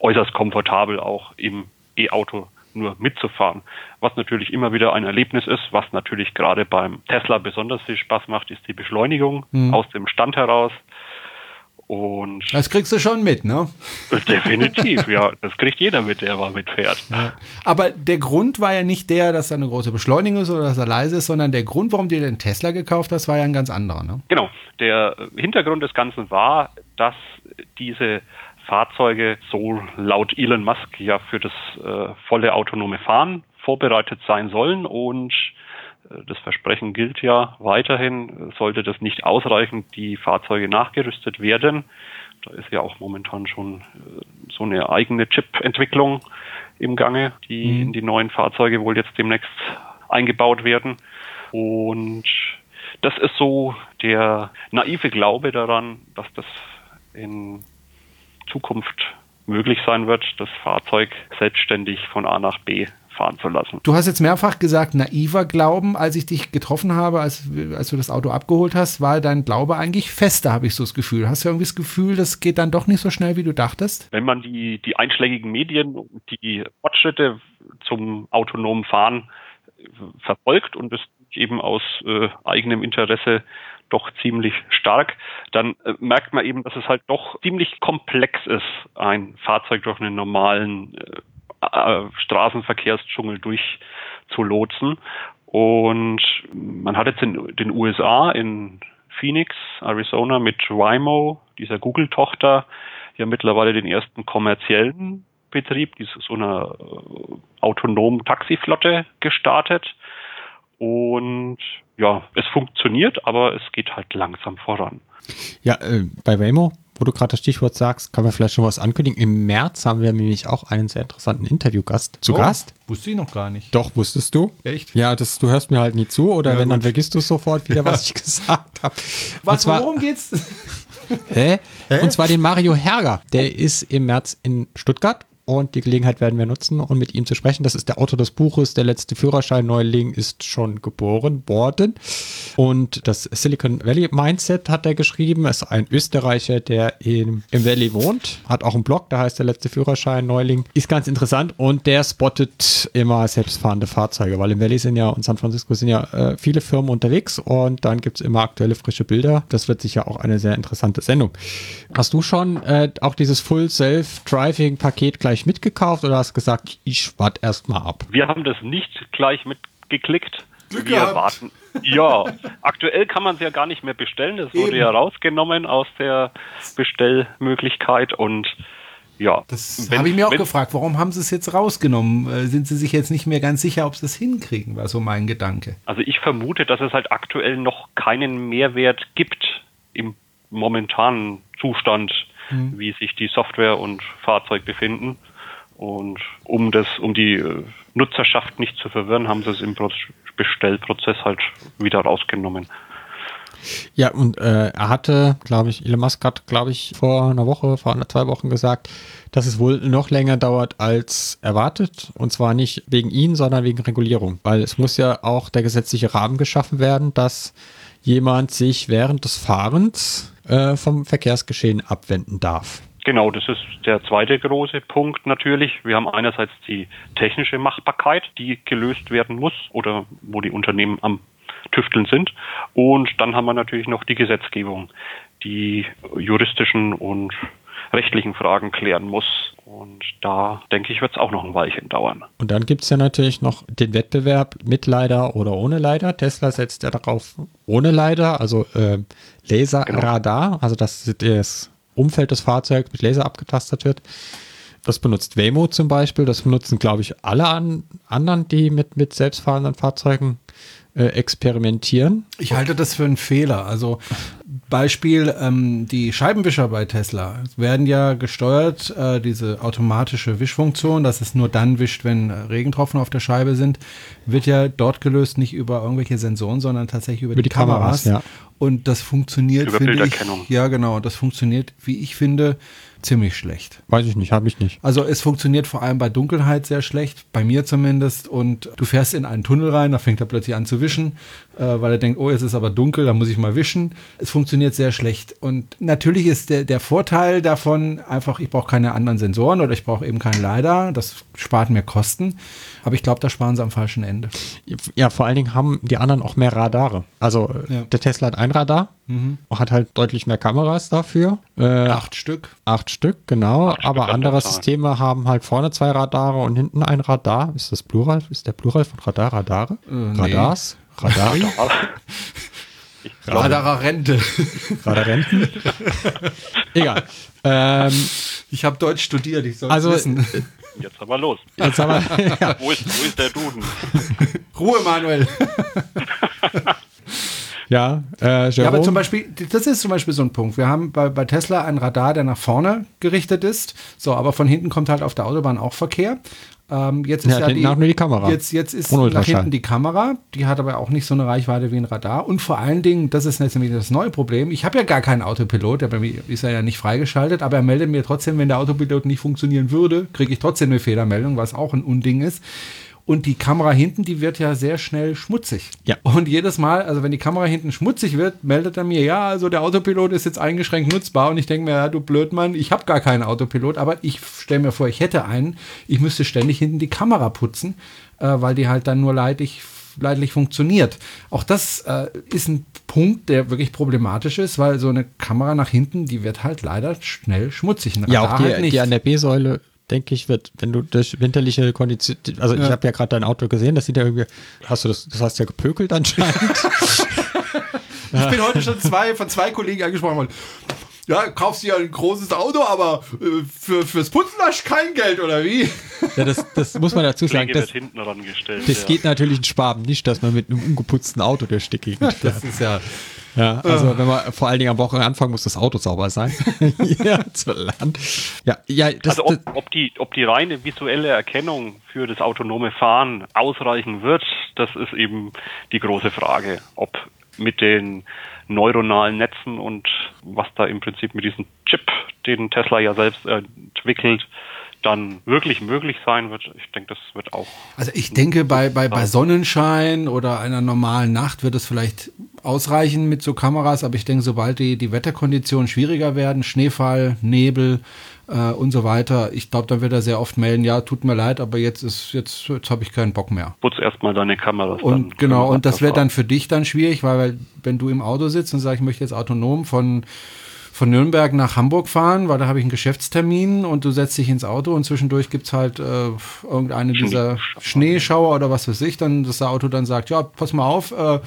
äußerst komfortabel auch im E-Auto nur mitzufahren. Was natürlich immer wieder ein Erlebnis ist, was natürlich gerade beim Tesla besonders viel Spaß macht, ist die Beschleunigung aus dem Stand heraus. Und Das kriegst du schon mit, ne? definitiv, ja, das kriegt jeder mit, der mal mitfährt. Aber der Grund war ja nicht der, dass da eine große Beschleunigung ist oder dass er leise ist, sondern der Grund, warum du den Tesla gekauft hast, war ja ein ganz anderer, ne? Genau. Der Hintergrund des Ganzen war, dass diese Fahrzeuge so laut Elon Musk ja für das äh, volle autonome Fahren vorbereitet sein sollen und äh, das Versprechen gilt ja weiterhin, sollte das nicht ausreichen, die Fahrzeuge nachgerüstet werden. Da ist ja auch momentan schon äh, so eine eigene Chip-Entwicklung im Gange, die in die neuen Fahrzeuge wohl jetzt demnächst eingebaut werden. Und das ist so der naive Glaube daran, dass das in Zukunft möglich sein wird, das Fahrzeug selbstständig von A nach B fahren zu lassen. Du hast jetzt mehrfach gesagt, naiver Glauben, als ich dich getroffen habe, als, als du das Auto abgeholt hast, war dein Glaube eigentlich fester, habe ich so das Gefühl. Hast du irgendwie das Gefühl, das geht dann doch nicht so schnell, wie du dachtest? Wenn man die, die einschlägigen Medien und die Fortschritte zum autonomen Fahren verfolgt und es eben aus äh, eigenem Interesse doch ziemlich stark, dann äh, merkt man eben, dass es halt doch ziemlich komplex ist, ein Fahrzeug durch einen normalen äh, Straßenverkehrsdschungel durchzulotsen. Und man hat jetzt in den USA, in Phoenix, Arizona mit Waymo, dieser Google-Tochter, ja mittlerweile den ersten kommerziellen Betrieb, die so einer äh, autonomen Taxiflotte gestartet. Und ja, es funktioniert, aber es geht halt langsam voran. Ja, äh, bei Waymo, wo du gerade das Stichwort sagst, kann man vielleicht schon was ankündigen. Im März haben wir nämlich auch einen sehr interessanten Interviewgast zu Oh, Gast. Wusste ich noch gar nicht. Doch, wusstest du? Echt? Ja, das, du hörst mir halt nie zu oder Ja, wenn, dann gut. vergisst du sofort wieder, was ich gesagt habe. Was, worum geht's? Hä? Und zwar den Mario Herger. Der ist im März in Stuttgart und die Gelegenheit werden wir nutzen, um mit ihm zu sprechen. Das ist der Autor des Buches Der letzte Führerschein-Neuling ist schon geboren worden. Und das Silicon Valley Mindset hat er geschrieben. Er ist ein Österreicher, der im, im Valley wohnt. Hat auch einen Blog, der heißt Der letzte Führerschein-Neuling. Ist ganz interessant und der spottet immer selbstfahrende Fahrzeuge, weil im Valley sind ja und San Francisco sind ja äh, viele Firmen unterwegs und dann gibt es immer aktuelle frische Bilder. Das wird sicher auch eine sehr interessante Sendung. Hast du schon äh, auch dieses Full Self-Driving-Paket gleich mitgekauft oder hast gesagt, ich warte erst mal ab? Wir haben das nicht gleich mitgeklickt. Glück wir gehabt. warten. Ja, aktuell kann man es ja gar nicht mehr bestellen. Das wurde Eben. ja rausgenommen aus der Bestellmöglichkeit und ja. Das habe ich mir auch gefragt. Warum haben sie es jetzt rausgenommen? Äh, Sind sie sich jetzt nicht mehr ganz sicher, ob sie es hinkriegen? War so mein Gedanke. Also ich vermute, dass es halt aktuell noch keinen Mehrwert gibt im momentanen Zustand, Mhm. wie sich die Software und Fahrzeug befinden. Und um das, um die äh, Nutzerschaft nicht zu verwirren, haben sie es im Pro Bestellprozess halt wieder rausgenommen. Ja, und äh, er hatte, glaube ich, Elon Musk hat, glaube ich, vor einer Woche, vor einer, zwei Wochen gesagt, dass es wohl noch länger dauert als erwartet. Und zwar nicht wegen ihn, sondern wegen Regulierung. Weil es muss ja auch der gesetzliche Rahmen geschaffen werden, dass jemand sich während des Fahrens äh, vom Verkehrsgeschehen abwenden darf. Genau, das ist der zweite große Punkt natürlich. Wir haben einerseits die technische Machbarkeit, die gelöst werden muss oder wo die Unternehmen am Tüfteln sind. Und dann haben wir natürlich noch die Gesetzgebung, die juristischen und rechtlichen Fragen klären muss. Und da denke ich, wird es auch noch ein Weilchen dauern. Und dann gibt es ja natürlich noch den Wettbewerb mit Leider oder ohne Leider. Tesla setzt ja darauf ohne Leider, also äh, Laserradar, also dass das Umfeld des Fahrzeugs mit Laser abgetastet wird. Das benutzt Waymo zum Beispiel. Das benutzen, glaube ich, alle an, anderen, die mit, mit selbstfahrenden Fahrzeugen äh, experimentieren. Ich halte das für einen Fehler. Also Beispiel, ähm, die Scheibenwischer bei Tesla werden ja gesteuert, äh, diese automatische Wischfunktion, dass es nur dann wischt, wenn äh, Regentropfen auf der Scheibe sind, wird ja dort gelöst, nicht über irgendwelche Sensoren, sondern tatsächlich über, Über die, die Kameras, Kameras. ja. Und das funktioniert, Über finde ich, Bilderkennung. ja genau, das funktioniert, wie ich finde, ziemlich schlecht. Weiß ich nicht, habe ich nicht. Also es funktioniert vor allem bei Dunkelheit sehr schlecht, bei mir zumindest. Und du fährst in einen Tunnel rein, da fängt er plötzlich an zu wischen, äh, weil er denkt, oh, jetzt ist aber dunkel, da muss ich mal wischen. Es funktioniert sehr schlecht. Und natürlich ist der, der Vorteil davon einfach, ich brauche keine anderen Sensoren oder ich brauche eben keinen LiDAR. Das spart mir Kosten. Aber ich glaube, da sparen sie am falschen Ende. Ja, vor allen Dingen haben die anderen auch mehr Radare. Also Ja. der Tesla hat ein Radar, hat halt deutlich mehr Kameras dafür. Äh, Acht Stück. Acht Stück, genau. Acht Stück aber der andere. Systeme haben halt vorne zwei Radare und hinten ein Radar. Ist das Plural? Ist der Plural von Radar Radare? nee. Radars? Radari? Radarer Rente. Radarenten? Egal. Ähm, Ich habe Deutsch studiert, ich soll Also, wissen. Jetzt aber los. jetzt haben wir, ja, Wo ist, wo ist der Duden? Ruhe, Manuel. ja, äh, Ja, aber zum Beispiel, das ist zum Beispiel so ein Punkt. Wir haben bei, bei Tesla ein Radar, der nach vorne gerichtet ist. So, aber von hinten kommt halt auf der Autobahn auch Verkehr. Ähm, jetzt ist Ja, ja, die, nur die Kamera. Jetzt, jetzt ist nach hinten die Kamera. Die hat aber auch nicht so eine Reichweite wie ein Radar. Und vor allen Dingen, das ist jetzt nämlich das neue Problem. Ich habe ja gar keinen Autopilot. Der bei mir ist er ja nicht freigeschaltet. Aber er meldet mir trotzdem, wenn der Autopilot nicht funktionieren würde, kriege ich trotzdem eine Fehlermeldung, was auch ein Unding ist. Und die Kamera hinten, die wird ja sehr schnell schmutzig. Ja. Und jedes Mal, also wenn die Kamera hinten schmutzig wird, meldet er mir, ja, also der Autopilot ist jetzt eingeschränkt nutzbar. Und ich denke mir, ja, du Blödmann, ich habe gar keinen Autopilot, aber ich stelle mir vor, ich hätte einen. Ich müsste ständig hinten die Kamera putzen, äh, weil die halt dann nur leidlich, leidlich funktioniert. Auch das äh, ist ein Punkt, der wirklich problematisch ist, weil so eine Kamera nach hinten, die wird halt leider schnell schmutzig. Ein ja, Radar auch die, halt nicht. die an der B-Säule, denke ich, wird, wenn du durch winterliche Konditionen, also ich Ja. habe ja gerade dein Auto gesehen, das sieht ja irgendwie, hast du das, das hast ja gepökelt anscheinend. Ich bin heute schon zwei, von zwei Kollegen angesprochen worden. ja, kaufst du ja ein großes Auto, aber äh, für, fürs Putzen hast du kein Geld, oder wie? Ja, das, das muss man dazu sagen. Das, hinten rangestellt. das ja. geht natürlich in Schwaben nicht, dass man mit einem ungeputzten Auto durch die Gegend fährt. Das ist ja. Ja, also wenn man vor allen Dingen am Wochenanfang muss das Auto sauber sein. ja, zu lernen. Ja, ja, das, Also ob, ob, die, ob die reine visuelle Erkennung für das autonome Fahren ausreichen wird, das ist eben die große Frage. Ob mit den neuronalen Netzen und was da im Prinzip mit diesem Chip, den Tesla ja selbst entwickelt, dann wirklich möglich sein wird. Ich denke, das wird auch. Also ich denke, bei, bei, bei Sonnenschein oder einer normalen Nacht wird es vielleicht ausreichen mit so Kameras, aber ich denke, sobald die, die Wetterkonditionen schwieriger werden, Schneefall, Nebel äh, und so weiter, ich glaube, dann wird er sehr oft melden, ja, tut mir leid, aber jetzt ist, jetzt, jetzt habe ich keinen Bock mehr. Putz erstmal deine Kameras. Und genau, und das wird dann für dich dann schwierig, weil, weil wenn du im Auto sitzt und sagst, ich möchte jetzt autonom von, von Nürnberg nach Hamburg fahren, weil da habe ich einen Geschäftstermin und du setzt dich ins Auto und zwischendurch gibt's halt äh, irgendeine dieser Schneeschauer oder was weiß ich, dann dass das Auto dann sagt, ja, pass mal auf, äh,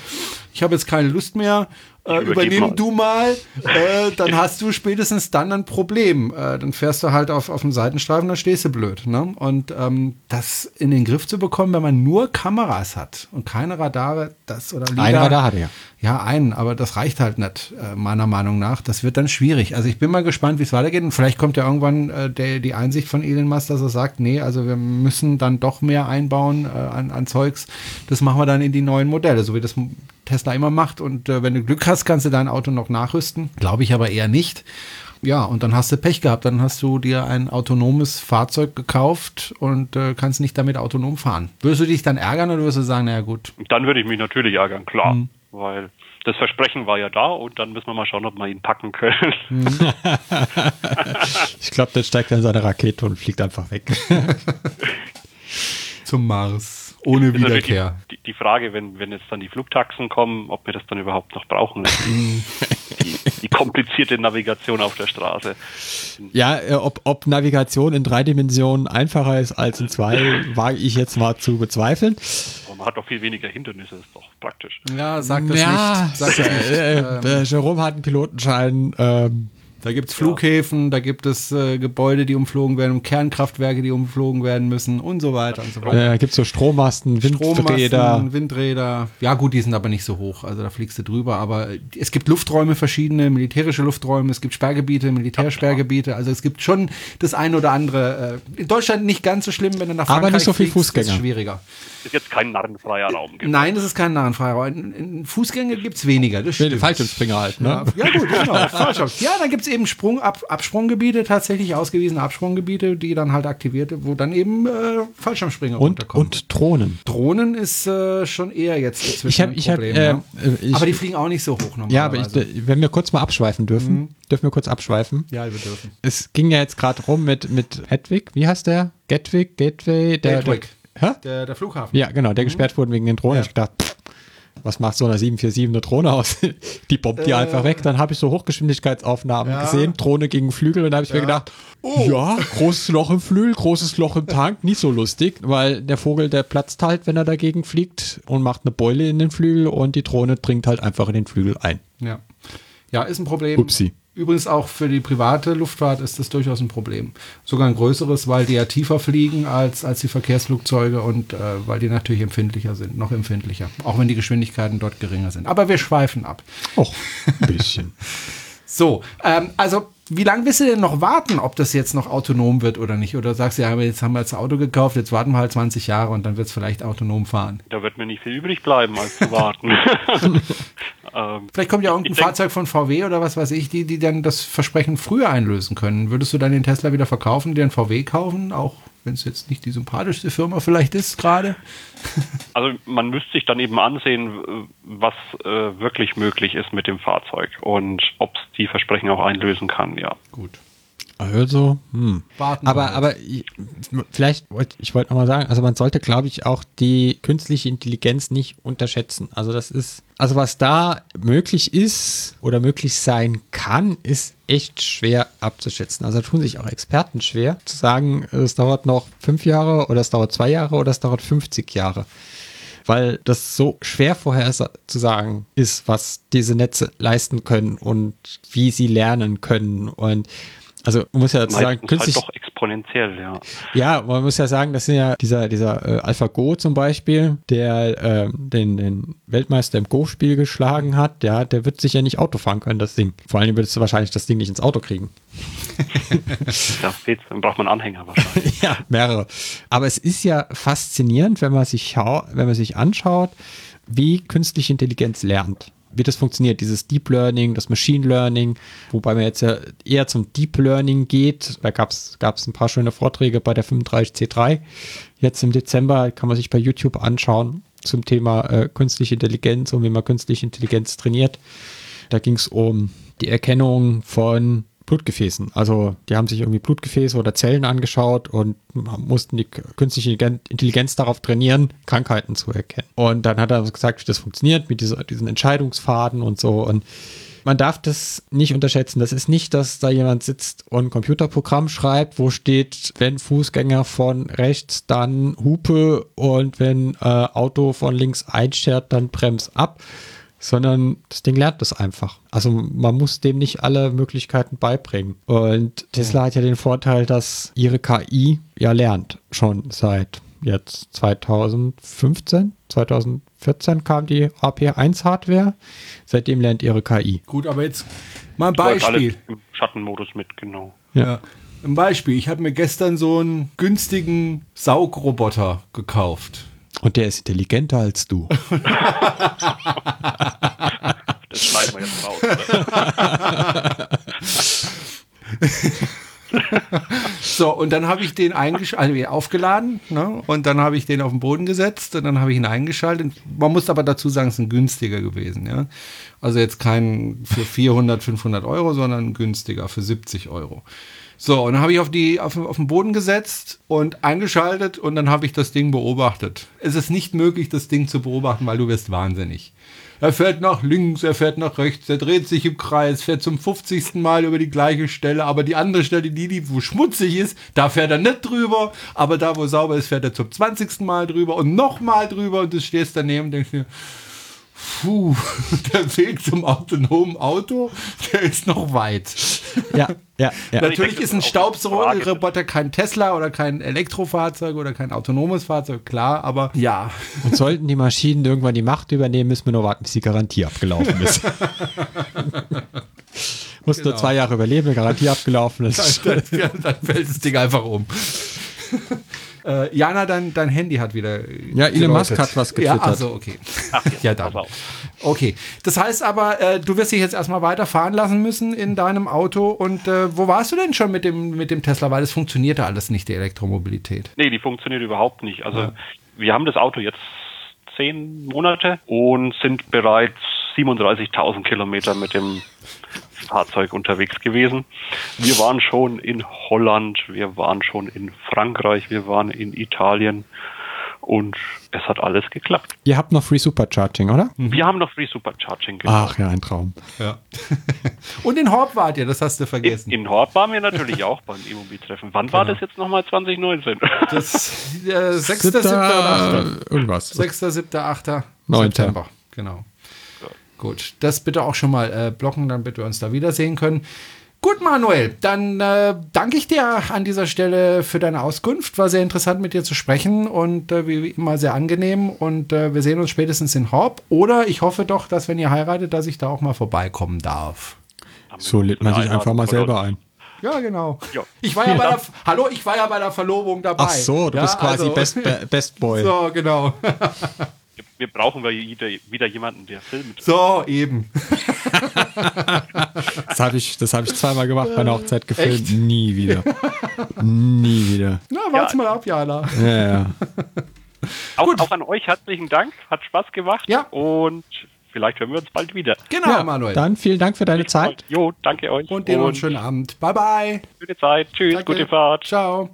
ich habe jetzt keine Lust mehr, äh, übernimm mal. du mal, äh, dann hast du spätestens dann ein Problem. Äh, dann fährst du halt auf, auf dem Seitenstreifen, dann stehst du blöd. Ne? Und ähm, das in den Griff zu bekommen, wenn man nur Kameras hat und keine Radare, das oder ein LiDAR- Radar hatte ja. ja, einen, aber das reicht halt nicht, äh, meiner Meinung nach. Das wird dann schwierig. Also ich bin mal gespannt, wie es weitergeht. Und vielleicht kommt ja irgendwann äh, der, die Einsicht von Elon Musk, dass er sagt, nee, also wir müssen dann doch mehr einbauen äh, an, an Zeugs. Das machen wir dann in die neuen Modelle, so wie das Tesla immer macht. Und äh, wenn du Glück hast, kannst du dein Auto noch nachrüsten. Glaube ich aber eher nicht. Ja, und dann hast du Pech gehabt. Dann hast du dir ein autonomes Fahrzeug gekauft und äh, kannst nicht damit autonom fahren. Würdest du dich dann ärgern oder würdest du sagen, naja gut, Dann würde ich mich natürlich ärgern, klar. Mhm. Weil das Versprechen war ja da und dann müssen wir mal schauen, ob wir ihn packen können. Ich glaube, der steigt dann in seine Rakete und fliegt einfach weg. zum Mars ohne ist Wiederkehr. Die, die Frage, wenn, wenn jetzt dann die Flugtaxen kommen, ob wir das dann überhaupt noch brauchen. die, die komplizierte Navigation auf der Straße. Ja, äh, ob, ob Navigation in drei Dimensionen einfacher ist als in zwei, wage ich jetzt mal zu bezweifeln. Aber man hat doch viel weniger Hindernisse, ist doch praktisch. Ja, sag das ja, nicht. Sag das nicht. äh, Ähm, äh, Jerome hat einen Pilotenschein. Ähm, da gibt es Flughäfen, da gibt es äh, Gebäude, die umflogen werden, und Kernkraftwerke, die umflogen werden müssen und so weiter und so weiter. äh, gibt so Strommasten, Windräder. Strommasten, Windräder. Ja, gut, die sind aber nicht so hoch. Also da fliegst du drüber. Aber es gibt Lufträume, verschiedene militärische Lufträume. Es gibt Sperrgebiete, Militärsperrgebiete. Also es gibt schon das eine oder andere. Äh, in Deutschland nicht ganz so schlimm, wenn du nach Aber Frankreich nicht so viel fliegst, Fußgänger. Ist schwieriger. Ist jetzt kein narrenfreier Raum. Genau. Nein, das ist kein narrenfreier Raum. Fußgänger gibt's weniger. Das stimmt. Fallschirmspringer halt, ne? Ja, gut, genau. Ja, dann gibt's eben Sprung, Ab, Absprunggebiete, tatsächlich ausgewiesene Absprunggebiete, die dann halt aktiviert, wo dann eben äh, Fallschirmspringer Und, runterkommen. und Drohnen. Drohnen ist äh, schon eher jetzt inzwischen Ich hab- ein ich hab, Problem. äh, ja. äh, ich- aber die fliegen auch nicht so hoch normalerweise. Ja, aber ich, wenn wir kurz mal abschweifen dürfen, dürfen wir kurz abschweifen. ja, wir dürfen. Es ging ja jetzt gerade rum mit, mit Hedwig, wie heißt der? Gatwick, Gateway? Der, Gatwick. Der, hä? Der, der Flughafen. Ja, genau, der gesperrt wurde wegen den Drohnen. Ja. Ich gedacht, pff, was macht so eine 747 eine Drohne aus? Die bombt die einfach weg. Dann habe ich so Hochgeschwindigkeitsaufnahmen Ja. gesehen, Drohne gegen Flügel und da habe ich mir gedacht, ja, großes Loch im Flügel, großes Loch im Tank, nicht so lustig, weil der Vogel, der platzt halt, wenn er dagegen fliegt und macht eine Beule in den Flügel und die Drohne dringt halt einfach in den Flügel ein. Ja. ja, ist ein Problem. Upsi. Übrigens auch für die private Luftfahrt ist das durchaus ein Problem. Sogar ein größeres, weil die ja tiefer fliegen als, als die Verkehrsflugzeuge und äh, weil die natürlich empfindlicher sind, noch empfindlicher. Auch wenn die Geschwindigkeiten dort geringer sind. Aber wir schweifen ab. Och, ein bisschen. So, ähm, also wie lange willst du denn noch warten, ob das jetzt noch autonom wird oder nicht? Oder sagst du, ja, jetzt haben wir jetzt ein Auto gekauft, jetzt warten wir halt 20 Jahre und dann wird es vielleicht autonom fahren. Da wird mir nicht viel übrig bleiben, als zu warten. ähm, Vielleicht kommt ja irgendein Fahrzeug von VW oder was weiß ich, die, die dann das Versprechen früher einlösen können. Würdest du dann den Tesla wieder verkaufen, dir einen VW kaufen, auch wenn es jetzt nicht die sympathischste Firma vielleicht ist gerade? Also man müsste sich dann eben ansehen, was äh, wirklich möglich ist mit dem Fahrzeug und ob es die Versprechen auch einlösen kann, ja. Gut. Also, hm. Warten aber, halt. aber ich- vielleicht, wollt- ich wollte nochmal sagen, also man sollte, glaube ich, auch die künstliche Intelligenz nicht unterschätzen. Also das ist, also was da möglich ist oder möglich sein kann, ist echt schwer abzuschätzen. Also da tun sich auch Experten schwer zu sagen, es dauert noch fünf Jahre oder es dauert zwei Jahre oder es dauert 50 Jahre. weil das so schwer vorher zu sagen ist, was diese Netze leisten können und wie sie lernen können. Und also man muss ja dazu sagen, Meistens künstlich, halt doch exponentiell, ja. ja, man muss ja sagen, das sind ja dieser, dieser äh, AlphaGo zum Beispiel, der äh, den, den Weltmeister im Go-Spiel geschlagen hat, ja, der wird sicher nicht Auto fahren können, das Ding. Vor allem würdest du wahrscheinlich das Ding nicht ins Auto kriegen. Da fehlt's, dann braucht man Anhänger wahrscheinlich. ja, mehrere. Aber es ist ja faszinierend, wenn man sich, wenn man sich anschaut, wie künstliche Intelligenz lernt. Wie das funktioniert, dieses Deep Learning, das Machine Learning, wobei man jetzt ja eher zum Deep Learning geht. Da gab es ein paar schöne Vorträge bei der 35C3. Jetzt im Dezember kann man sich bei YouTube anschauen zum Thema äh, künstliche Intelligenz und wie man künstliche Intelligenz trainiert. Da ging es um die Erkennung von Blutgefäßen. Also die haben sich irgendwie Blutgefäße oder Zellen angeschaut und mussten die künstliche Intelligenz darauf trainieren, Krankheiten zu erkennen. Und dann hat er gesagt, wie das funktioniert mit dieser, diesen Entscheidungsfaden und so. Und man darf das nicht unterschätzen. Das ist nicht, dass da jemand sitzt und ein Computerprogramm schreibt, wo steht, wenn Fußgänger von rechts, dann Hupe und wenn äh, Auto von links einschert, dann brems ab sondern das Ding lernt das einfach. Also man muss dem nicht alle Möglichkeiten beibringen. Und Tesla hat ja den Vorteil, dass ihre KI ja lernt, schon seit jetzt 2015, 2014 kam die AP1-Hardware. Seitdem lernt ihre KI. Gut, aber jetzt mal ein Beispiel. im Schattenmodus mit, genau. Ja. Ein Beispiel. Ich habe mir gestern so einen günstigen Saugroboter gekauft. Und der ist intelligenter als du. Das schneiden wir jetzt raus. So, und dann habe ich den eingeschaltet, also aufgeladen, ne? und dann habe ich den auf den Boden gesetzt und dann habe ich ihn eingeschaltet. Man muss aber dazu sagen, es ist ein günstiger gewesen, ja. Also jetzt kein für 400, 500 Euro, sondern günstiger für 70 Euro. So, und dann habe ich auf, die, auf, auf den Boden gesetzt und eingeschaltet und dann habe ich das Ding beobachtet. Es ist nicht möglich, das Ding zu beobachten, weil du wirst wahnsinnig. Er fährt nach links, er fährt nach rechts, er dreht sich im Kreis, fährt zum 50. Mal über die gleiche Stelle, aber die andere Stelle, die, die wo schmutzig ist, da fährt er nicht drüber, aber da, wo sauber ist, fährt er zum 20. Mal drüber und nochmal drüber und du stehst daneben und denkst dir, puh, der Weg zum autonomen Auto, der ist noch weit. ja, ja, ja. Natürlich denke, ist ein. Staubsaugerroboter kein Tesla oder kein Elektrofahrzeug oder kein autonomes Fahrzeug, klar, aber ja. Und sollten die Maschinen irgendwann die Macht übernehmen, müssen wir nur warten, bis die Garantie abgelaufen ist. Muss nur Genau. zwei Jahre überleben, wenn Garantie abgelaufen ist. dann, dann fällt das Ding einfach um. Äh, Jana, dein, dein Handy hat wieder. Ja, Elon. Musk hat was Ja, getwittert. also okay. Ach, jetzt, Ja, dann. Okay. Das heißt aber, äh, du wirst dich jetzt erstmal weiterfahren lassen müssen in deinem Auto. Und äh, wo warst du denn schon mit dem, mit dem Tesla? Weil es funktionierte alles nicht, die Elektromobilität. Nee, die funktioniert überhaupt nicht. Also wir haben das Auto jetzt zehn Monate und sind bereits 37.000 Kilometer mit dem Fahrzeug unterwegs gewesen. Wir waren schon in Holland, wir waren schon in Frankreich, wir waren in Italien und es hat alles geklappt. Ihr habt noch Free Supercharging, oder? Wir haben noch Free Supercharging genau. Ach ja, ein Traum. Ja. Und in Horb wart ihr, das hast du In, vergessen. in Hort waren wir natürlich auch beim Immobiltreffen. Wann war das jetzt nochmal 2019? das äh, 6., 7. oder 8. Irgendwas. 6., 7., 8. Neunter. September. Genau. Gut, das bitte auch schon mal äh, blocken, damit wir uns da wiedersehen können. Gut, Manuel, dann äh, danke ich dir an dieser Stelle für deine Auskunft. War sehr interessant mit dir zu sprechen und äh, wie immer sehr angenehm. Und äh, wir sehen uns spätestens in Horb. Oder ich hoffe doch, dass wenn ihr heiratet, dass ich da auch mal vorbeikommen darf. So lädt man sich einfach mal selber ein. Ja, genau. Ich war ja bei der. Hallo, ich war ja bei der Verlobung dabei. Ach so, du ja, bist quasi also- Best, Be- Best Boy. So, genau. Wir brauchen wieder, wieder jemanden, der filmt. So, eben. Das habe ich, das hab ich zweimal gemacht bei einer Hochzeit gefilmt. Echt? Nie wieder. Nie wieder. Na, wart's mal ab, Jana. Ja, ja. Auch, auch an euch herzlichen Dank, hat Spaß gemacht Ja. und vielleicht hören wir uns bald wieder. Genau, ja Manuel. Dann vielen Dank für deine Zeit. Jo, danke euch. Und dir noch einen schönen Abend. Bye, bye. schöne Zeit. Tschüss, Danke. gute Fahrt. Ciao.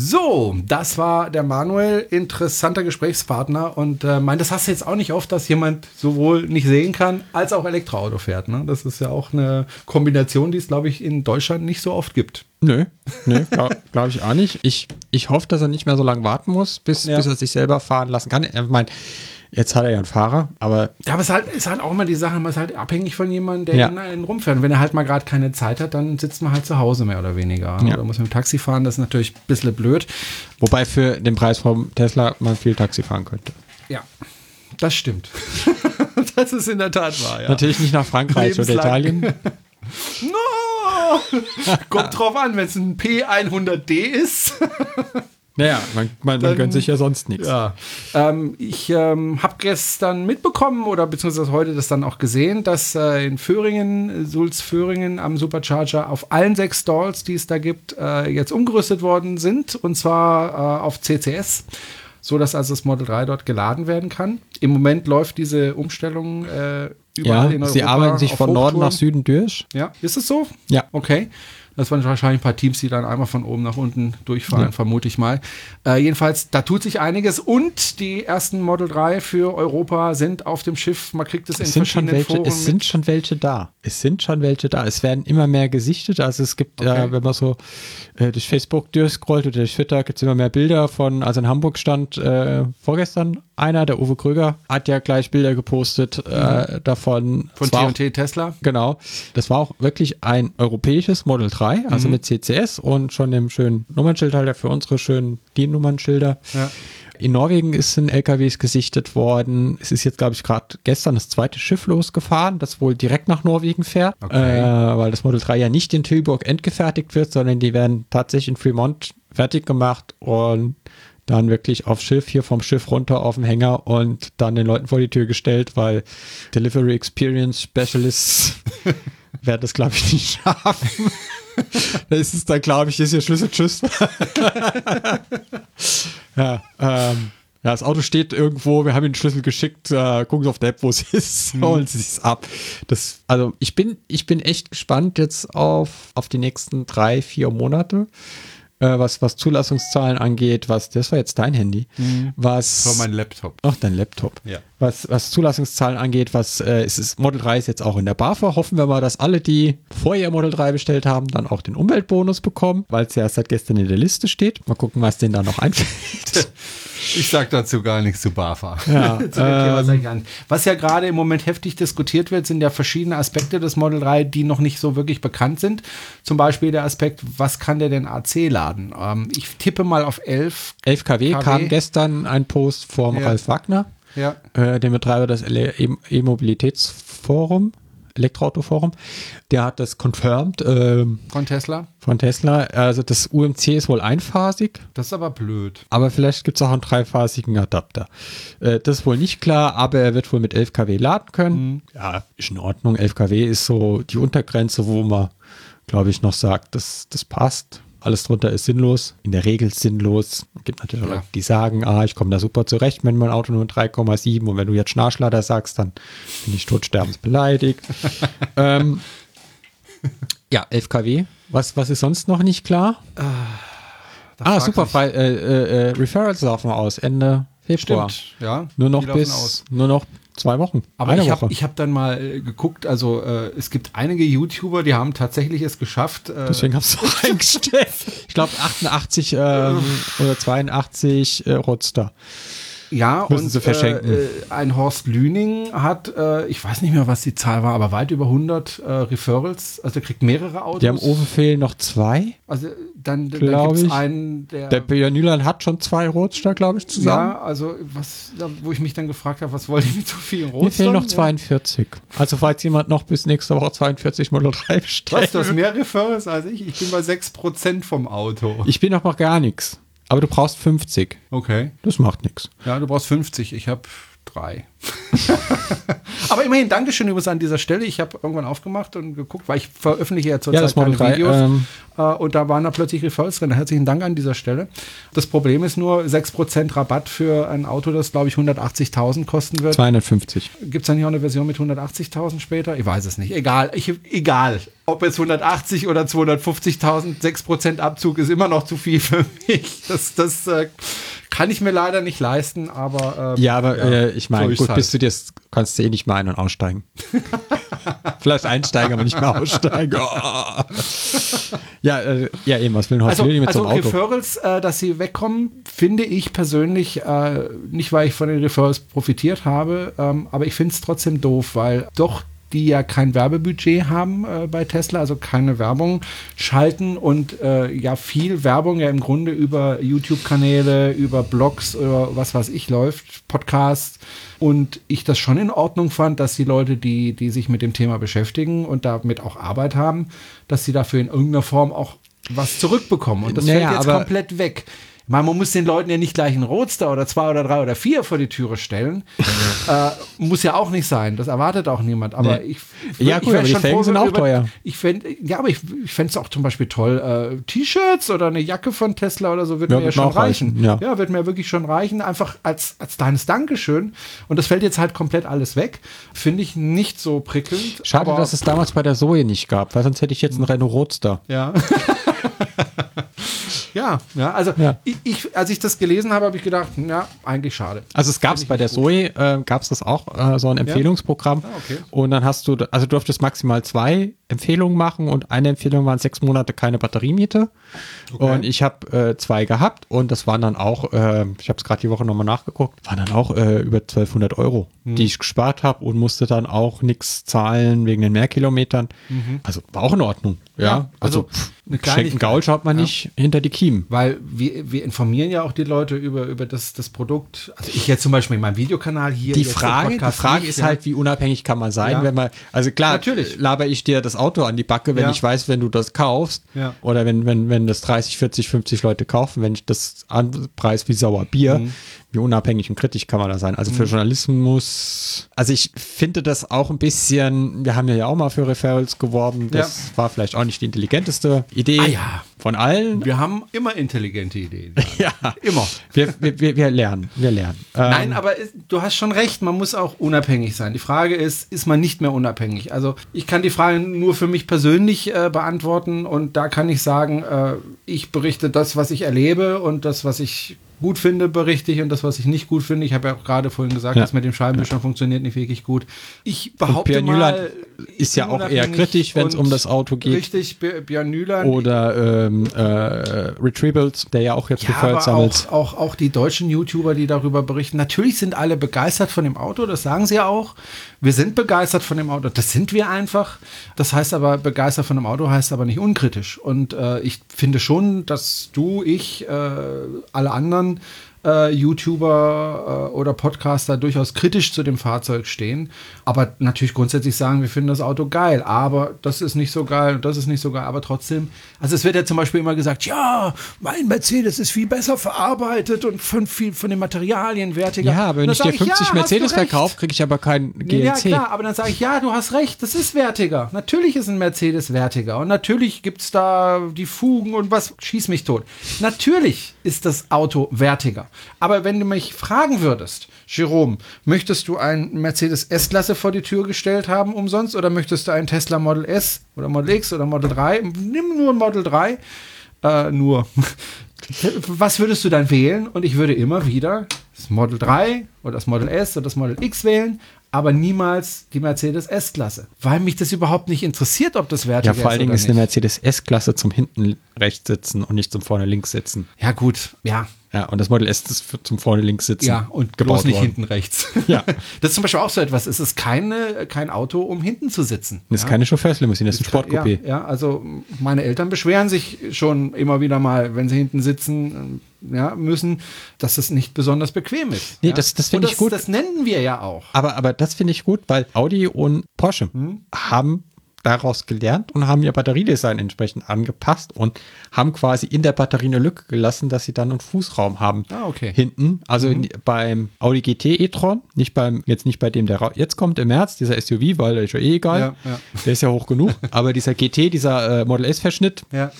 So, das war der Manuel, interessanter Gesprächspartner. Und äh, mein, das hast du jetzt auch nicht oft, dass jemand sowohl nicht sehen kann, als auch Elektroauto fährt. Ne? Das ist ja auch eine Kombination, die es, glaube ich, in Deutschland nicht so oft gibt. Nö, nö glaube glaub ich auch nicht. Ich, ich hoffe, dass er nicht mehr so lange warten muss, bis, Ja. bis er sich selber fahren lassen kann. Ich meine, Jetzt hat er ja einen Fahrer, aber Ja, aber es ist halt, ist halt auch immer die Sache, man ist halt abhängig von jemandem, der Ja. einen rumfährt. Und wenn er halt mal gerade keine Zeit hat, dann sitzt man halt zu Hause mehr oder weniger. Ja. Oder muss mit dem Taxi fahren, das ist natürlich ein bisschen blöd. wobei für den Preis vom Tesla man viel Taxi fahren könnte. Ja, das stimmt. das ist in der Tat wahr, ja. Natürlich nicht nach Frankreich oder. Italien. No! Kommt drauf an, wenn es ein P100D ist. Naja, man, man, man gönnt sich ja sonst nichts. Ja. Ähm, ich ähm, habe gestern mitbekommen oder beziehungsweise heute das dann auch gesehen, dass äh, in Föhringen, Sulz-Föhringen am Supercharger auf allen sechs Stalls, die es da gibt, äh, jetzt umgerüstet worden sind und zwar äh, auf CCS, so dass also das Model 3 dort geladen werden kann. Im Moment läuft diese Umstellung äh, überall in Ja, Europa. sie arbeiten sich von Norden nach Hochtouren. Süden durch. Ja, ist es so? Ja. Okay. Das waren wahrscheinlich ein paar Teams, die dann einmal von oben nach unten durchfahren, vermute ich mal. Äh, jedenfalls, da tut sich einiges und die ersten Model 3 für Europa sind auf dem Schiff. Man kriegt es in Es schon verschiedenen welche, Foren es sind schon welche da. Es sind schon welche da. Es werden immer mehr gesichtet. Also es gibt, Okay. äh, wenn man so äh, durch Facebook durchscrollt oder durch Twitter, gibt es immer mehr Bilder von, also in Hamburg stand äh, vorgestern einer, der Uwe Kröger, hat ja gleich Bilder gepostet äh, davon. Mhm. von war auch- T&T Tesla. Genau. Das war auch wirklich ein europäisches Model 3, also Mhm. mit CCS und schon dem schönen Nummernschildhalter für unsere schönen DIN-Nummernschilder. Ja. In Norwegen ist ein LKWs gesichtet worden. Es ist jetzt, glaube ich, gerade gestern das zweite Schiff losgefahren, das wohl direkt nach Norwegen fährt, Okay. äh, weil das Model 3 ja nicht in Tilburg endgefertigt wird, sondern die werden tatsächlich in Fremont fertig gemacht und dann wirklich aufs Schiff, hier vom Schiff runter auf den Hänger und dann den Leuten vor die Tür gestellt, weil Delivery Experience Specialists werden das, glaube ich, nicht schaffen. da ist es dann, glaube ich, ist ihr Schlüssel, tschüss. ja, ähm, ja, das Auto steht irgendwo, wir haben ihm den Schlüssel geschickt, äh, gucken Sie auf der App, wo es ist, holen Sie es ab. Das, also ich bin, ich bin echt gespannt jetzt auf, auf die nächsten drei, vier Monate, äh, was, was Zulassungszahlen angeht, was, das war jetzt dein Handy, was... Das war mein Laptop. Ach, dein Laptop. Ja. Was, was Zulassungszahlen angeht, was äh, es ist, Model 3 ist jetzt auch in der BAFA. Hoffen wir mal, dass alle, die vorher Model 3 bestellt haben, dann auch den Umweltbonus bekommen, weil es ja erst seit gestern in der Liste steht. Mal gucken, was denen da noch einfällt. Ich sag dazu gar nichts zu BAFA. Ja, Zu nicht. Was ja gerade im Moment heftig diskutiert wird, sind ja verschiedene Aspekte des Model 3, die noch nicht so wirklich bekannt sind. Zum Beispiel der Aspekt, was kann der denn AC laden? Ähm, ich tippe mal auf 11. 11 kW, KW. kam gestern ein Post vom Ja. Ralf Wagner, Ja. äh, dem Betreiber des E- E-Mobilitätsforum, Elektroautoforum. Der hat das confirmed ähm, Von Tesla. von Tesla. Also das UMC ist wohl einphasig. Das ist aber blöd. Aber vielleicht gibt es auch einen dreiphasigen Adapter. Äh, das ist wohl nicht klar, aber er wird wohl mit 11 kW laden können. Ja, ist in Ordnung. 11 kW ist so die Untergrenze, wo man, glaube ich, noch sagt, das, das passt. Alles drunter ist sinnlos, in der Regel sinnlos. Es gibt natürlich Ja. Leute, die sagen, ah, ich komme da super zurecht mit meinem Auto nur 3,7 und wenn du jetzt Schnarchlader sagst, dann bin ich totsterbensbeleidigt. ähm, ja, 11 kW. Was, was ist sonst noch nicht klar? Ah, fragt super, frei, äh, äh, äh, Referrals laufen aus Ende Februar. Stimmt, ja. Nur noch bis, aus. nur noch zwei Wochen. Aber ich habe hab dann mal äh, geguckt, also äh, es gibt einige YouTuber, die haben tatsächlich es geschafft. Äh, Deswegen habe ich es auch eingestellt. Ich glaube 88 ähm, oder 82 äh, Roadster. Ja, Müssen und sie verschenken. Äh, ein Horst Lüning hat, äh, ich weiß nicht mehr, was die Zahl war, aber weit über 100 äh, Referrals. Also er kriegt mehrere Autos. Die haben Ofenfehl noch zwei. Also dann, dann Glaub gibt es ich. einen, der, Der Björn Nyland hat schon zwei Roadster, glaube ich, zusammen. ja, also was, da, wo ich mich dann gefragt habe, was wollen die mit so vielen Mir Roadstern? fehlen noch Ja. 42. Also falls jemand noch bis nächste Woche 42 Model 3 bestellt. Was, du hast mehr Referrals als ich? Ich bin bei 6% vom Auto. Ich bin noch mal gar nichts. Aber du brauchst 50. Okay. Das macht nichts. Ja, du brauchst 50, ich habe drei. Immerhin, Dankeschön übrigens an dieser Stelle. Ich habe irgendwann aufgemacht und geguckt, weil ich veröffentliche ja zurzeit Ja, keine 3, Videos. ähm, äh, und da waren da plötzlich Referrals drin. Herzlichen Dank an dieser Stelle. Das Problem ist nur 6% Rabatt für ein Auto, das, glaube ich, 180.000 kosten wird. 250. Gibt es da nicht auch eine Version mit 180.000 später? Ich weiß es nicht. Egal. Ich, egal. Ob jetzt 180 oder 250.000, 6% Abzug ist immer noch zu viel für mich. Das, das äh, kann ich mir leider nicht leisten, aber. ähm, Ja, aber Äh, ich meine, so gut, halt. bis du dir kannst du eh nicht mehr ein- und aussteigen. Vielleicht einsteigen, aber nicht mehr aussteigen. Oh. Ja, äh, ja, eben, was will ein Also, mit also so einem Auto? Referrals, äh, dass sie wegkommen, finde ich persönlich, äh, nicht weil ich von den Referrals profitiert habe, ähm, aber ich finde es trotzdem doof, weil doch die ja kein Werbebudget haben äh, bei Tesla, also keine Werbung schalten und äh, ja viel Werbung ja im Grunde über YouTube-Kanäle, über Blogs oder was weiß ich läuft, Podcasts und ich das schon in Ordnung fand, dass die Leute, die, die sich mit dem Thema beschäftigen und damit auch Arbeit haben, dass sie dafür in irgendeiner Form auch was zurückbekommen. Und das Naja, fällt jetzt komplett weg. Ich man muss den Leuten ja nicht gleich einen Roadster oder zwei oder drei oder vier vor die Türe stellen. äh, muss ja auch nicht sein. Das erwartet auch niemand. Aber Nee. ich, Ja, ich gut, wär aber die Felgen sind auch teuer. Ich fänd, ja, aber ich, ich fände es auch zum Beispiel toll. Äh, T-Shirts oder eine Jacke von Tesla oder so würde Ja, mir ja schon reichen. reichen, ja. ja, wird mir wirklich schon reichen. Einfach als, als kleines Dankeschön. Und das fällt jetzt halt komplett alles weg. Finde ich nicht so prickelnd. Schade, dass es damals bei der Zoe nicht gab, weil sonst hätte ich jetzt einen Renault Roadster. Ja. ja, ja, also Ja. Ich, als ich das gelesen habe, habe ich gedacht, ja, eigentlich schade. Also es gab es bei der Zoe, äh, gab es das auch, äh, so ein Empfehlungsprogramm. Ah, okay. Und dann hast du, also du durftest maximal zwei Empfehlungen machen und eine Empfehlung waren sechs Monate keine Batteriemiete. Und ich habe äh, zwei gehabt und das waren dann auch, äh, ich habe es gerade die Woche nochmal nachgeguckt, waren dann auch äh, über 1200 Euro, Hm. die ich gespart habe und musste dann auch nichts zahlen wegen den Mehrkilometern. Also war auch in Ordnung. Ja, Mhm. Ja, also also, eine Kleinigkeit. Gaul schaut man Ja. nicht hinter die Kiemen. Weil wir, wir informieren ja auch die Leute über, über das, das Produkt. Also ich jetzt zum Beispiel in meinem Videokanal hier. Die Frage, die Frage ist ja. halt, wie unabhängig kann man sein, wenn man, also klar, Natürlich. laber ich dir das Auto an die Backe, wenn Ja. ich weiß, wenn du das kaufst, Ja. oder wenn, wenn, wenn das 30, 40, 50 Leute kaufen, wenn ich das anpreis wie sauer Bier, Mhm. Wie unabhängig und kritisch kann man da sein. Also für Journalismus, also ich finde das auch ein bisschen, wir haben ja auch mal für Referrals geworben, das war vielleicht auch nicht die intelligenteste Idee Ah ja. von allen. Wir haben immer intelligente Ideen. Ja, Immer. wir, wir, wir, lernen, wir lernen. Ähm, Nein, aber es- du hast schon recht, man muss auch unabhängig sein. Die Frage ist, ist man nicht mehr unabhängig? Also ich kann die Frage nur für mich persönlich äh, beantworten und da kann ich sagen, äh, ich berichte das, was ich erlebe und das, was ich gut finde, berichte ich und das, was ich nicht gut finde. Ich habe ja auch gerade vorhin gesagt, Ja. das mit dem Scheibenwischer funktioniert nicht wirklich gut. Ich Und behaupte Björn mal, ist ja auch eher kritisch, wenn es und um das Auto geht. Richtig, Bj- Björn Nyland. Oder ähm, äh, Retrievals, der ja auch jetzt Ja, aber sammelt. auch, auch, auch die deutschen YouTuber, die darüber berichten. Natürlich sind alle begeistert von dem Auto, das sagen sie ja auch. Wir sind begeistert von dem Auto, das sind wir einfach. Das heißt aber, begeistert von dem Auto heißt aber nicht unkritisch. Und äh, ich finde schon, dass du, ich, äh, alle anderen äh, YouTuber äh, oder Podcaster durchaus kritisch zu dem Fahrzeug stehen. Aber natürlich grundsätzlich sagen, wir finden das Auto geil. Aber das ist nicht so geil und das ist nicht so geil. Aber trotzdem, also es wird ja zum Beispiel immer gesagt, ja, mein Mercedes ist viel besser verarbeitet und von, viel, von den Materialien wertiger. Ja, aber wenn ich dir sag 50 ja, Mercedes verkaufe, kriege ich aber kein Ja, GLC. klar, aber dann sage ich, ja, du hast recht, das ist wertiger. Natürlich ist ein Mercedes wertiger und natürlich gibt es da die Fugen und was, schieß mich tot. Natürlich ist das Auto wertiger. Aber wenn du mich fragen würdest, Jerome, möchtest du ein Mercedes S-Klasse vor die Tür gestellt haben umsonst oder möchtest du ein Tesla Model S oder Model X oder Model 3? Nimm nur ein Model 3. Äh, nur. Was würdest du dann wählen? Und ich würde immer wieder das Model 3 oder das Model S oder das Model X wählen, aber niemals die Mercedes S-Klasse. Weil mich das überhaupt nicht interessiert, ob das wertiger Ja, ist. vor allen Dingen ist eine. Mercedes S-Klasse zum hinten rechts sitzen und nicht zum vorne links sitzen. Ja, gut, ja. Ja, und das Model S ist zum vorne links sitzen. Ja, und gebaut bloß nicht worden. hinten rechts. Ja. Das ist zum Beispiel auch so etwas. Es ist keine, kein Auto, um hinten zu sitzen. Das ist ja. keine Chauffeurslimousine, das ist ein Sportcoupé. Ja, ja, also meine Eltern beschweren sich schon immer wieder mal, wenn sie hinten sitzen äh, ja, müssen, dass es nicht besonders bequem ist. Nee, ja. das- das finde ich gut. Das nennen wir ja auch. Aber, aber das finde ich gut, weil Audi und Porsche Hm? haben daraus gelernt und haben ihr Batteriedesign entsprechend angepasst und haben quasi in der Batterie eine Lücke gelassen, dass sie dann einen Fußraum haben. Ah, okay. Hinten, also in- beim Audi GT e-tron, nicht beim, jetzt nicht bei dem, der jetzt kommt im März, dieser SUV, weil der ist ja eh egal. Ja, ja. Der ist ja hoch genug. aber dieser GT, dieser äh, Model S-Verschnitt, Ja.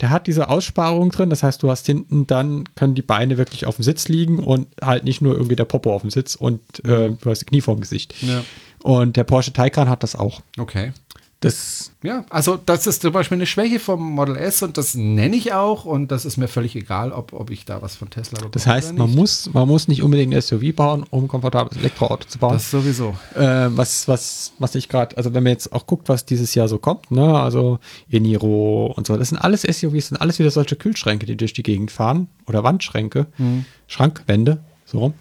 der hat diese Aussparung drin. Das heißt, du hast hinten dann, können die Beine wirklich auf dem Sitz liegen und halt nicht nur irgendwie der Popo auf dem Sitz und äh, du hast die Knie vorm Gesicht. Ja. Und der Porsche Taycan hat das auch. Okay. Das, Ja, also das ist zum Beispiel eine Schwäche vom Model S und das nenne ich auch und das ist mir völlig egal, ob, ob ich da was von Tesla bekomme. das heißt, man muss, man muss nicht unbedingt ein SUV bauen, um ein komfortables Elektroauto zu bauen. Das sowieso. äh, was, was, was ich gerade, also wenn man jetzt auch guckt, was dieses Jahr so kommt, ne, also Eniro und so, das sind alles SUVs, das sind alles wieder solche Kühlschränke, die durch die Gegend fahren oder Wandschränke, Schrankwände, so rum.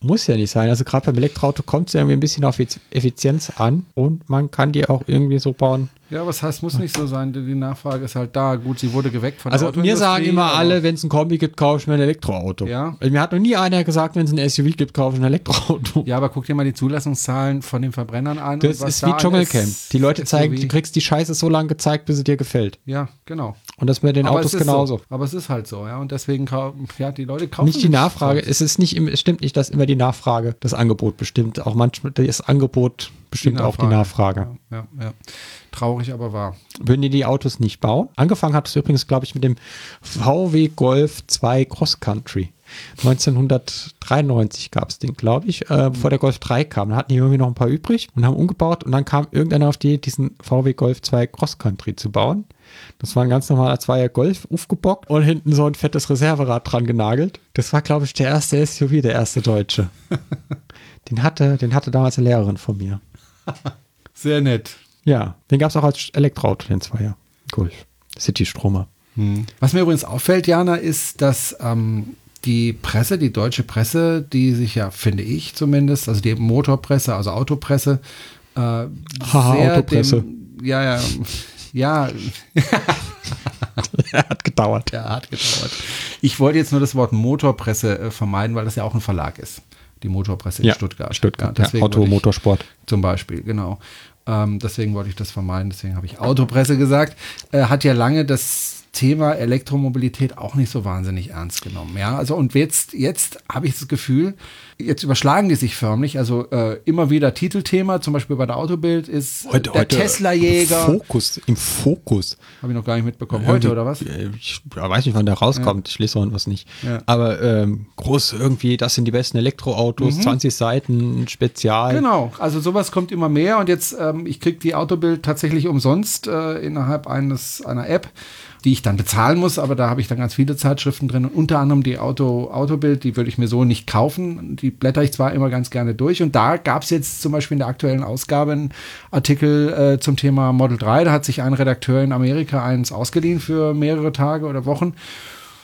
Muss ja nicht sein. Also gerade beim Elektroauto kommt es ja irgendwie ein bisschen auf Effiz- Effizienz an und man kann die auch irgendwie so bauen. Ja, was heißt, muss nicht so sein. Die Nachfrage ist halt da. Gut, sie wurde geweckt von der Also mir sagen immer alle, wenn es ein Kombi gibt, kaufe ich mir ein Elektroauto. Ja. Also Mir hat noch nie einer gesagt, wenn es ein SUV gibt, kaufe ich ein Elektroauto. Ja, aber guck dir mal die Zulassungszahlen von den Verbrennern an. Das ist da wie an Dschungelcamp. Die Leute zeigen, SUV du kriegst die Scheiße so lange gezeigt, bis sie dir gefällt. Ja, genau. Und das mit den Aber Autos genauso. So. Aber es ist halt so, ja. Und deswegen, ja, die Leute kaufen. Nicht die Nachfrage. Es ist nicht, es stimmt nicht, dass immer die Nachfrage das Angebot bestimmt. Auch manchmal das Angebot bestimmt auch die Nachfrage. Ja, ja, ja. Traurig, aber wahr. Würden die die Autos nicht bauen? Angefangen hat es übrigens, glaube ich, mit dem VW Golf 2 Cross Country. 1993 gab es den, glaube ich, äh, bevor der Golf 3 kam. Da hatten die irgendwie noch ein paar übrig und haben umgebaut und dann kam irgendeiner auf die Idee, diesen VW Golf 2 Cross Country zu bauen. Das war ein ganz normaler Zweier Golf, aufgebockt und hinten so ein fettes Reserverad dran genagelt. Das war, glaube ich, der erste SUV, der erste Deutsche. den, hatte, den hatte damals eine Lehrerin von mir. Sehr nett. Ja, den gab es auch als Elektroauto, den Zweier Golf. City-Stromer. Was mir übrigens auffällt, Jana, ist, dass ähm, die Presse, die deutsche Presse, die sich ja, finde ich zumindest, also die Motorpresse, also Autopresse, äh, Haha, sehr Autopresse. Dem, ja, ja, ja, Er hat gedauert. ja, hat gedauert. Ich wollte jetzt nur das Wort Motorpresse äh, vermeiden, weil das ja auch ein Verlag ist. Die Motorpresse in Stuttgart. Stuttgart. Ja, Auto, ich- Motorsport. Zum Beispiel, genau. Ähm, deswegen wollte ich das vermeiden, deswegen habe ich Autopresse gesagt. Äh, hat ja lange das Thema Elektromobilität auch nicht so wahnsinnig ernst genommen. Ja, also und jetzt, jetzt habe ich das Gefühl, jetzt überschlagen die sich förmlich. Also äh, immer wieder Titelthema, zum Beispiel bei der Autobild ist äh, der Tesla-Jäger. Fokus, im Fokus. Habe ich noch gar nicht mitbekommen. Heute oder was? Äh, Ich ja, weiß nicht, wann der rauskommt. Ich lese was nicht. Ja. Aber ähm, groß irgendwie, das sind die besten Elektroautos, 20 Seiten, Spezial. Mhm. Genau, also sowas kommt immer mehr und jetzt, ähm, ich kriege die Autobild tatsächlich umsonst äh, innerhalb eines einer App, die ich dann bezahlen muss, aber da habe ich dann ganz viele Zeitschriften drin. Und unter anderem die Auto, Autobild, die würde ich mir so nicht kaufen. Die blätter ich zwar immer ganz gerne durch. Und da gab es jetzt zum Beispiel in der aktuellen Ausgabe einen Artikel äh, zum Thema Model 3, da hat sich ein Redakteur in Amerika eins ausgeliehen für mehrere Tage oder Wochen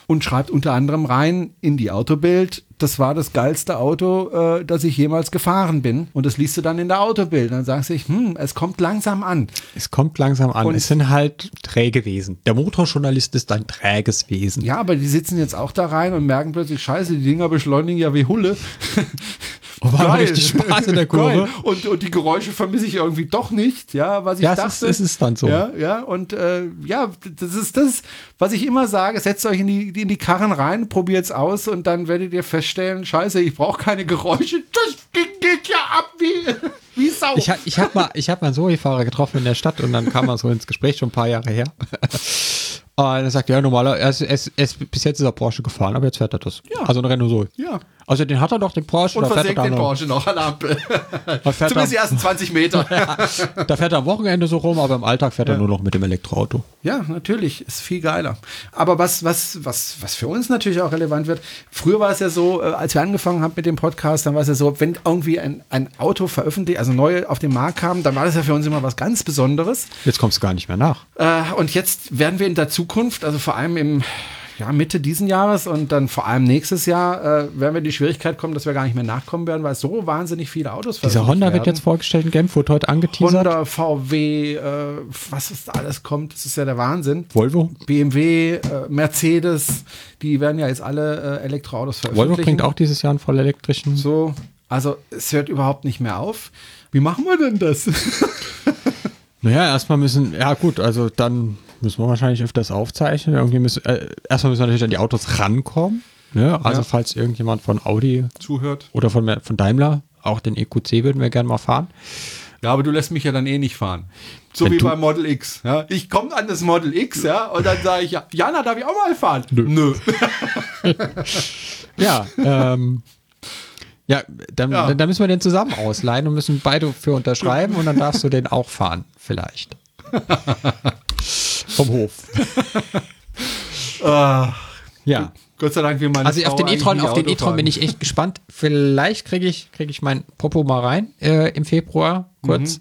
und schreibt unter anderem rein in die Autobild, das war das geilste Auto, äh, das ich jemals gefahren bin. Und das liest du dann in der Autobild. Dann sagst du, hm, es kommt langsam an. Es kommt langsam an. Und- es sind halt träge Wesen. Der Motorjournalist ist ein träges Wesen. Ja, aber die sitzen jetzt auch da rein und merken plötzlich, scheiße, die Dinger beschleunigen ja wie Hulle. Oh, war richtig Spaß in der Kurve. Und, und die Geräusche vermisse ich irgendwie doch nicht, ja, was ich Ja, es dachte. ist- es ist dann so. Ja, ja, und äh, ja, das ist das, was ich immer sage, setzt euch in die, in die Karren rein, probiert's aus und dann werdet ihr feststellen, scheiße, ich brauche keine Geräusche, das geht ja ab wie, wie Sau. Ich, ich habe mal, ich hab mal einen Zoe-Fahrer getroffen in der Stadt und dann kam er so ins Gespräch, schon ein paar Jahre her. Und er sagt, ja, normaler, er ist, er ist, er ist, bis jetzt ist er Porsche gefahren, aber jetzt fährt er das. Ja. Also ein Renault Zoe. ja. Also den hat er doch, den Porsche. Und er versenkt den noch- Porsche noch an der Ampel. Zumindest die er, ersten 20 Meter. da fährt er am Wochenende so rum, aber im Alltag fährt er nur noch mit dem Elektroauto. Ja, natürlich, ist viel geiler. Aber was, was, was, was für uns natürlich auch relevant wird, früher war es ja so, äh, als wir angefangen haben mit dem Podcast, dann war es ja so, wenn irgendwie ein, ein Auto veröffentlicht, also neu auf den Markt kam, dann war das ja für uns immer was ganz Besonderes. Jetzt kommst du gar nicht mehr nach. Äh, und jetzt werden wir in der Zukunft, also vor allem im ja, Mitte diesen Jahres und dann vor allem nächstes Jahr, äh, werden wir in die Schwierigkeit kommen, dass wir gar nicht mehr nachkommen werden, weil so wahnsinnig viele Autos Dieser Honda wird werden. jetzt vorgestellt in Genf, wurde heute angeteasert. Honda, VW, äh, was es da alles kommt, das ist ja der Wahnsinn. Volvo. BMW, äh, Mercedes, die werden ja jetzt alle äh, Elektroautos veröffentlichen. Volvo bringt auch dieses Jahr einen voll elektrischen. so. Also es hört überhaupt nicht mehr auf. Wie machen wir denn das? Naja, erstmal müssen, ja gut, also dann müssen wir wahrscheinlich öfters aufzeichnen. Irgendwie müssen, äh, erstmal müssen wir natürlich an die Autos rankommen. Ne? Also Ja. falls irgendjemand von Audi Zuhört. oder von, von Daimler, auch den EQC würden wir gerne mal fahren. Ja, aber du lässt mich ja dann eh nicht fahren. So Wenn wie beim Model X. Ja? Ich komme an das Model X, ja, und dann sage ich, ja, Jana, darf ich auch mal fahren? Nö. Ja, ähm, ja, dann, Ja. Dann, dann müssen wir den zusammen ausleihen und müssen beide für unterschreiben und dann darfst du den auch fahren, vielleicht. Vom Hof. ja. Gott sei Dank, wie meine Also auf Frau den eigentlich e-tron, auf den e-tron bin ich echt gespannt. Vielleicht kriege ich, kriege ich mein Popo mal rein äh, im Februar kurz.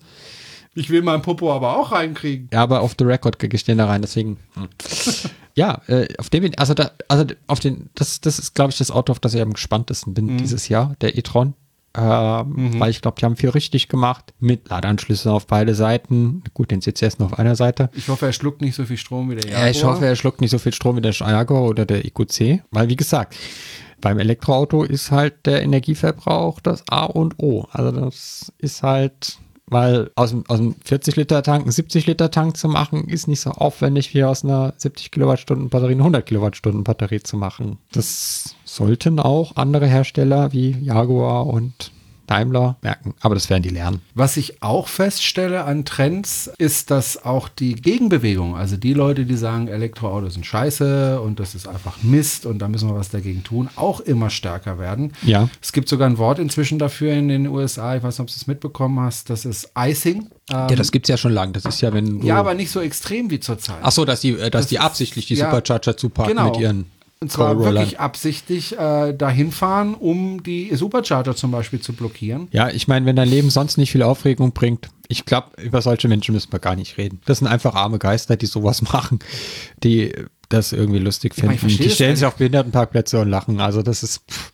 Ich will meinen Popo aber auch reinkriegen. Ja, aber auf the record kriege ich den da rein, deswegen. hm. ja, äh, auf dem, also da, also auf den, das, das ist, glaube ich, das Auto, auf das ich am gespanntesten bin dieses Jahr, der e-tron. Ähm, Weil ich glaube, die haben viel richtig gemacht. Mit Ladeanschlüssen auf beide Seiten. Gut, den CCS nur auf einer Seite. Ich hoffe, er schluckt nicht so viel Strom wie der Ja, ich hoffe, er schluckt nicht so viel Strom wie der Jaguar oder der EQC. Weil, wie gesagt, beim Elektroauto ist halt der Energieverbrauch das A und O. Also das ist halt, weil aus dem, aus dem 40-Liter-Tank einen 70-Liter-Tank zu machen, ist nicht so aufwendig wie aus einer 70 Kilowattstunden Batterie eine 100 Kilowattstunden Batterie zu machen. Das sollten auch andere Hersteller wie Jaguar und Daimler merken. Aber das werden die lernen. Was ich auch feststelle an Trends, ist, dass auch die Gegenbewegung, also die Leute, die sagen, Elektroautos sind scheiße und das ist einfach Mist und da müssen wir was dagegen tun, auch immer stärker werden. Ja. Es gibt sogar ein Wort inzwischen dafür in den USA, ich weiß nicht, ob du es mitbekommen hast, das ist Icing. Ähm, Ja, das gibt's ja schon lange. Das ist ja, wenn du. ja, aber nicht so extrem wie zurzeit. Ach so, dass die, äh, dass Das die ist- absichtlich die ja, Supercharger zupacken genau. mit ihren Und zwar Co-Rollern. wirklich absichtlich äh, dahin fahren, um die Supercharger zum Beispiel zu blockieren. Ja, ich meine, wenn dein Leben sonst nicht viel Aufregung bringt, ich glaube, über solche Menschen müssen wir gar nicht reden. Das sind einfach arme Geister, die sowas machen, die das irgendwie lustig finden. ich verstehe die das stellen sich auf Behindertenparkplätze und lachen. Also das ist, pff,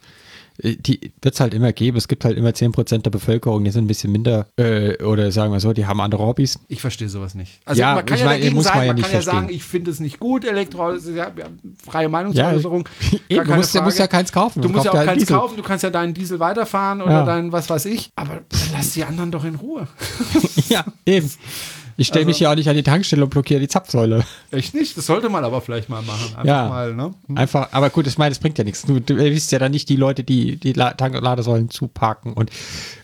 die wird es halt immer geben. Es gibt halt immer 10% der Bevölkerung, die sind ein bisschen minder, äh, oder sagen wir so, die haben andere Hobbys. Ich verstehe sowas nicht. Also Ja, man kann ich ja meine, dagegen muss man sein, ja man nicht kann ja verstehen. sagen, ich finde es nicht gut, ist ja, ja, freie Meinungsäußerung. Gar du musst- du musst ja keins kaufen. Du Man musst ja auch ja keins Diesel. kaufen, du kannst ja deinen Diesel weiterfahren oder Ja. dein was weiß ich, aber pff, lass die anderen doch in Ruhe. ja, eben. Ich stelle mich ja auch nicht an die Tankstelle und blockiere die Zapfsäule. Echt nicht? Das sollte man aber vielleicht mal machen. Einfach Ja. mal, ne? Einfach, aber gut, ich meine, das bringt ja nichts. Du, du erwischst ja dann nicht die Leute, die die Tank- und Ladesäulen zuparken. Und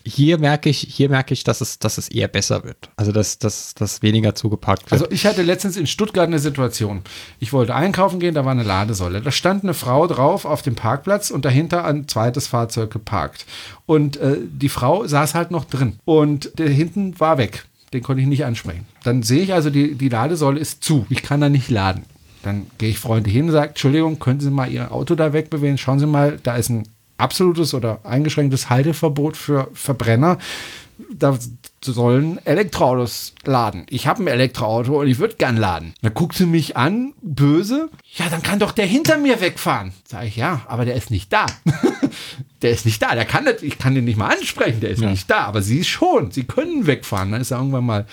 hier merke ich, hier merke ich, dass es, dass es eher besser wird. Also, dass, dass, dass weniger zugeparkt wird. Also ich hatte letztens in Stuttgart eine Situation. Ich wollte einkaufen gehen, da war eine Ladesäule. Da stand eine Frau drauf auf dem Parkplatz und dahinter ein zweites Fahrzeug geparkt. Und äh, die Frau saß halt noch drin. Und der hinten war weg. Den konnte ich nicht ansprechen. Dann sehe ich also, die, die Ladesäule ist zu. Ich kann da nicht laden. Dann gehe ich freundlich hin und sage, Entschuldigung, können Sie mal Ihr Auto da wegbewegen? Schauen Sie mal, da ist ein absolutes oder eingeschränktes Halteverbot für Verbrenner. Da sollen Elektroautos laden. Ich habe ein Elektroauto und ich würde gern laden. Dann guckt sie mich an, böse. Ja, dann kann doch der hinter mir wegfahren. Sag ich, ja, aber der ist nicht da. der ist nicht da. Der kann nicht, ich kann den nicht mal ansprechen. Der ist Ja. nicht da. Aber sie schon. Sie können wegfahren. Dann ist er irgendwann mal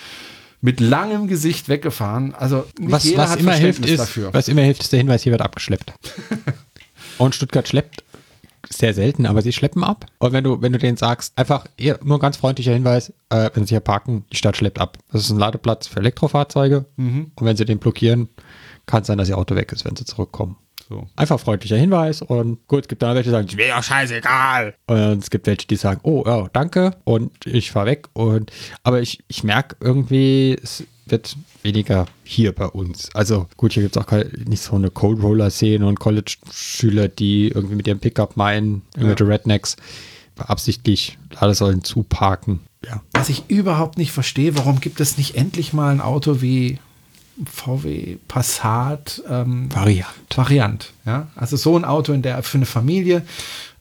mit langem Gesicht weggefahren. Also was, was immer hilft, ist, dafür. was immer hilft, ist der Hinweis, hier wird abgeschleppt. und Stuttgart schleppt sehr selten, aber sie schleppen ab. Und wenn du, wenn du denen sagst, einfach eher, nur ein ganz freundlicher Hinweis, äh, wenn sie hier parken, die Stadt schleppt ab. Das ist ein Ladeplatz für Elektrofahrzeuge. Mhm. Und wenn sie den blockieren, kann es sein, dass ihr Auto weg ist, wenn sie zurückkommen. So. Einfach freundlicher Hinweis und gut, es gibt dann welche, die sagen, ist mir doch scheißegal. Und es gibt welche, die sagen, oh, ja, danke und ich fahr weg. Und aber ich, ich merke irgendwie, es wird weniger hier bei uns. Also gut, hier gibt es auch nicht so eine Cold Roller-Szene und College-Schüler, die irgendwie mit ihrem Pickup meinen, irgendwelche Rednecks beabsichtlich Ladesäulen zuparken. Ja. Was ich überhaupt nicht verstehe, warum gibt es nicht endlich mal ein Auto wie VW Passat ähm, Variant. Variant? Ja? Also so ein Auto in der für eine Familie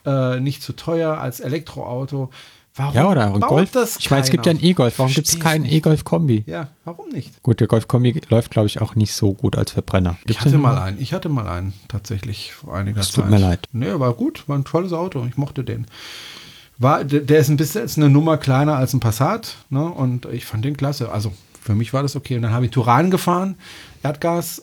äh, nicht zu teuer als Elektroauto. Warum Ja, oder ein Golf. das ich meine, es gibt ja einen? E-Golf. Warum gibt es keinen. E-Golf-Kombi? Ja, warum nicht? Gut, der Golf-Kombi läuft, glaube ich, auch nicht so gut als Verbrenner. Ich Gibt's hatte mal einen. Ich hatte mal einen tatsächlich vor einiger Es Zeit. tut mir leid. Nee, war gut, war ein tolles Auto. Ich mochte den. War, der ist ein bisschen ist eine Nummer kleiner als ein Passat, ne? Und ich fand den klasse. Also für mich war das okay. Und dann habe ich Turan gefahren, Erdgas.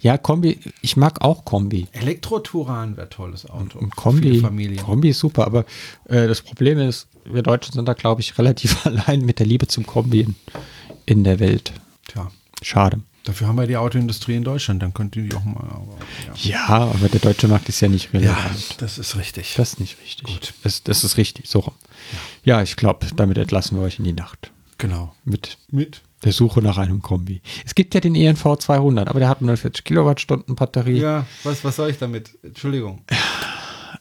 Ja, Kombi, ich mag auch Kombi. Elektro-Turan wäre tolles Auto. Und Kombi. Kombi ist super, aber äh, das Problem ist, wir Deutschen sind da, glaube ich, relativ allein mit der Liebe zum Kombi in, in der Welt. Tja, Schade. dafür haben wir die Autoindustrie in Deutschland. Dann könnte die auch mal. Aber, ja. Ja, aber der deutsche Markt ist ja nicht ja, relevant. das ist richtig. Das ist nicht richtig. Gut. Das, das ist richtig, so rum. Ja, ich glaube, damit entlassen wir euch in die Nacht. genau. Mit Mit? der Suche nach einem Kombi. Es gibt ja den ENV 200, aber der hat nur 40 Kilowattstunden Batterie. Ja, was, was soll ich damit? Entschuldigung.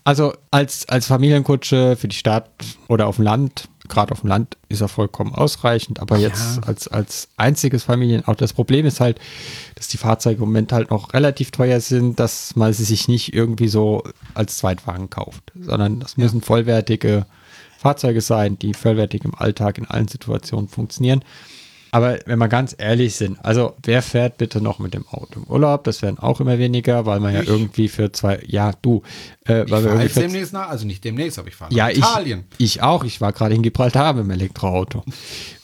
Also als, als Familienkutsche für die Stadt oder auf dem Land gerade auf dem Land ist er vollkommen ausreichend, aber jetzt als, als einziges Familienauto. Das Problem ist halt, dass die Fahrzeuge im Moment halt noch relativ teuer sind, dass man sie sich nicht irgendwie so als Zweitwagen kauft, sondern das müssen vollwertige Fahrzeuge sein, die vollwertig im Alltag in allen Situationen funktionieren. Aber wenn wir ganz ehrlich sind, also wer fährt bitte noch mit dem Auto im Urlaub? Das werden auch immer weniger, weil man ja Ich. irgendwie für zwei, ja du, äh, weil Ich wir irgendwie demnächst nach, also nicht demnächst, aber ich fahre ja, nach ich, Italien. ich auch. Ich war gerade in Gibraltar mit dem Elektroauto. Das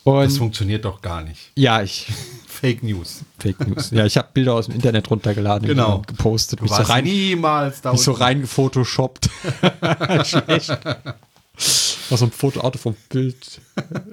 Und funktioniert doch gar nicht. ja, ich Fake News. Fake News. Ja, ich habe Bilder aus dem Internet runtergeladen Genau. und gepostet. Du Mich so warst rein, niemals da mich so unten. rein gefotoshoppt. Schlecht. Noch so ein Fotoauto vom Bild,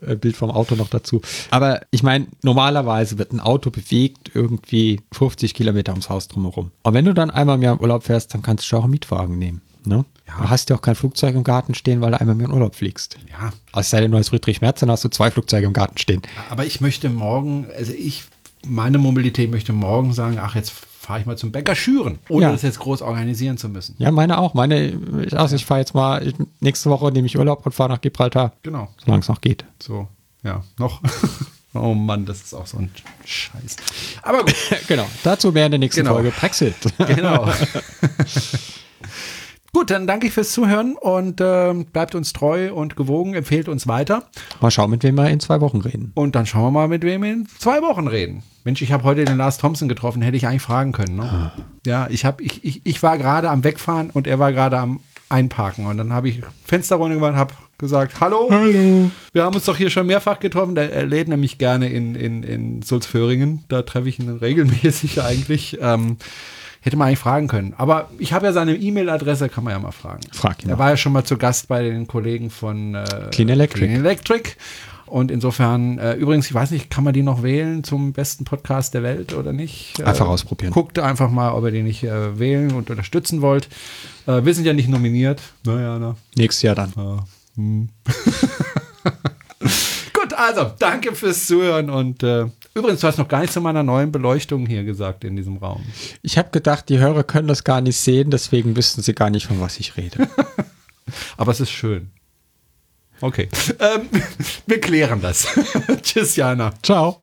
äh, Bild vom Auto noch dazu. Aber ich meine, normalerweise wird ein Auto bewegt irgendwie 50 Kilometer ums Haus drumherum. Und wenn du dann einmal im Jahr im Urlaub fährst, dann kannst du auch einen Mietwagen nehmen. Ne? Du hast ja auch kein Flugzeug im Garten stehen, weil du einmal im Jahr in Urlaub fliegst. Ja, Es sei denn, du heißt Friedrich Merz, dann hast du zwei Flugzeuge im Garten stehen. aber ich möchte morgen, also ich, meine Mobilität möchte morgen sagen, ach, jetzt fahre ich mal zum Bäcker schüren, ohne Ja. das jetzt groß organisieren zu müssen. Ja, meine auch. Meine, also ich fahre jetzt mal, ich- nächste Woche nehme ich Urlaub und fahre nach Gibraltar, Genau. solange es noch geht. So, ja, noch. oh Mann, das ist auch so ein Scheiß. Aber gut, Genau, dazu mehr in der nächsten Genau. Folge Brexit. genau. Gut, dann danke ich fürs Zuhören und ähm, bleibt uns treu und gewogen, empfehlt uns weiter. Mal schauen, mit wem wir in zwei Wochen reden. Und dann schauen wir mal, mit wem wir in zwei Wochen reden. Mensch, ich habe heute den Lars Thompson getroffen, hätte ich eigentlich fragen können. Ne? Ja, ich, hab, ich, ich, ich war gerade am Wegfahren und er war gerade am Einparken. Und dann habe ich Fenster runter gemacht, habe gesagt, hallo, Hallo. wir haben uns doch hier schon mehrfach getroffen. Der, er lädt nämlich gerne in, in, in Sulzföhringen. Da treffe ich ihn regelmäßig eigentlich. Ähm, hätte man eigentlich fragen können. Aber ich habe ja seine E-Mail-Adresse, kann man ja mal fragen. Frag ihn Er war ja schon mal zu Gast bei den Kollegen von äh, Clean Electric. Clean Electric. Und insofern, äh, übrigens, ich weiß nicht, kann man die noch wählen zum besten Podcast der Welt oder nicht? Einfach äh, ausprobieren. Guckt einfach mal, ob ihr die nicht äh, wählen und unterstützen wollt. Äh, wir sind ja nicht nominiert. Naja, na. Nächstes Jahr dann. Gut, also, danke fürs Zuhören und äh, übrigens, du hast noch gar nichts zu meiner neuen Beleuchtung hier gesagt in diesem Raum. Ich habe gedacht, die Hörer können das gar nicht sehen, deswegen wüssten sie gar nicht, von was ich rede. Aber es ist schön. Okay. ähm, wir klären das. Tschüss, Jana. Ciao.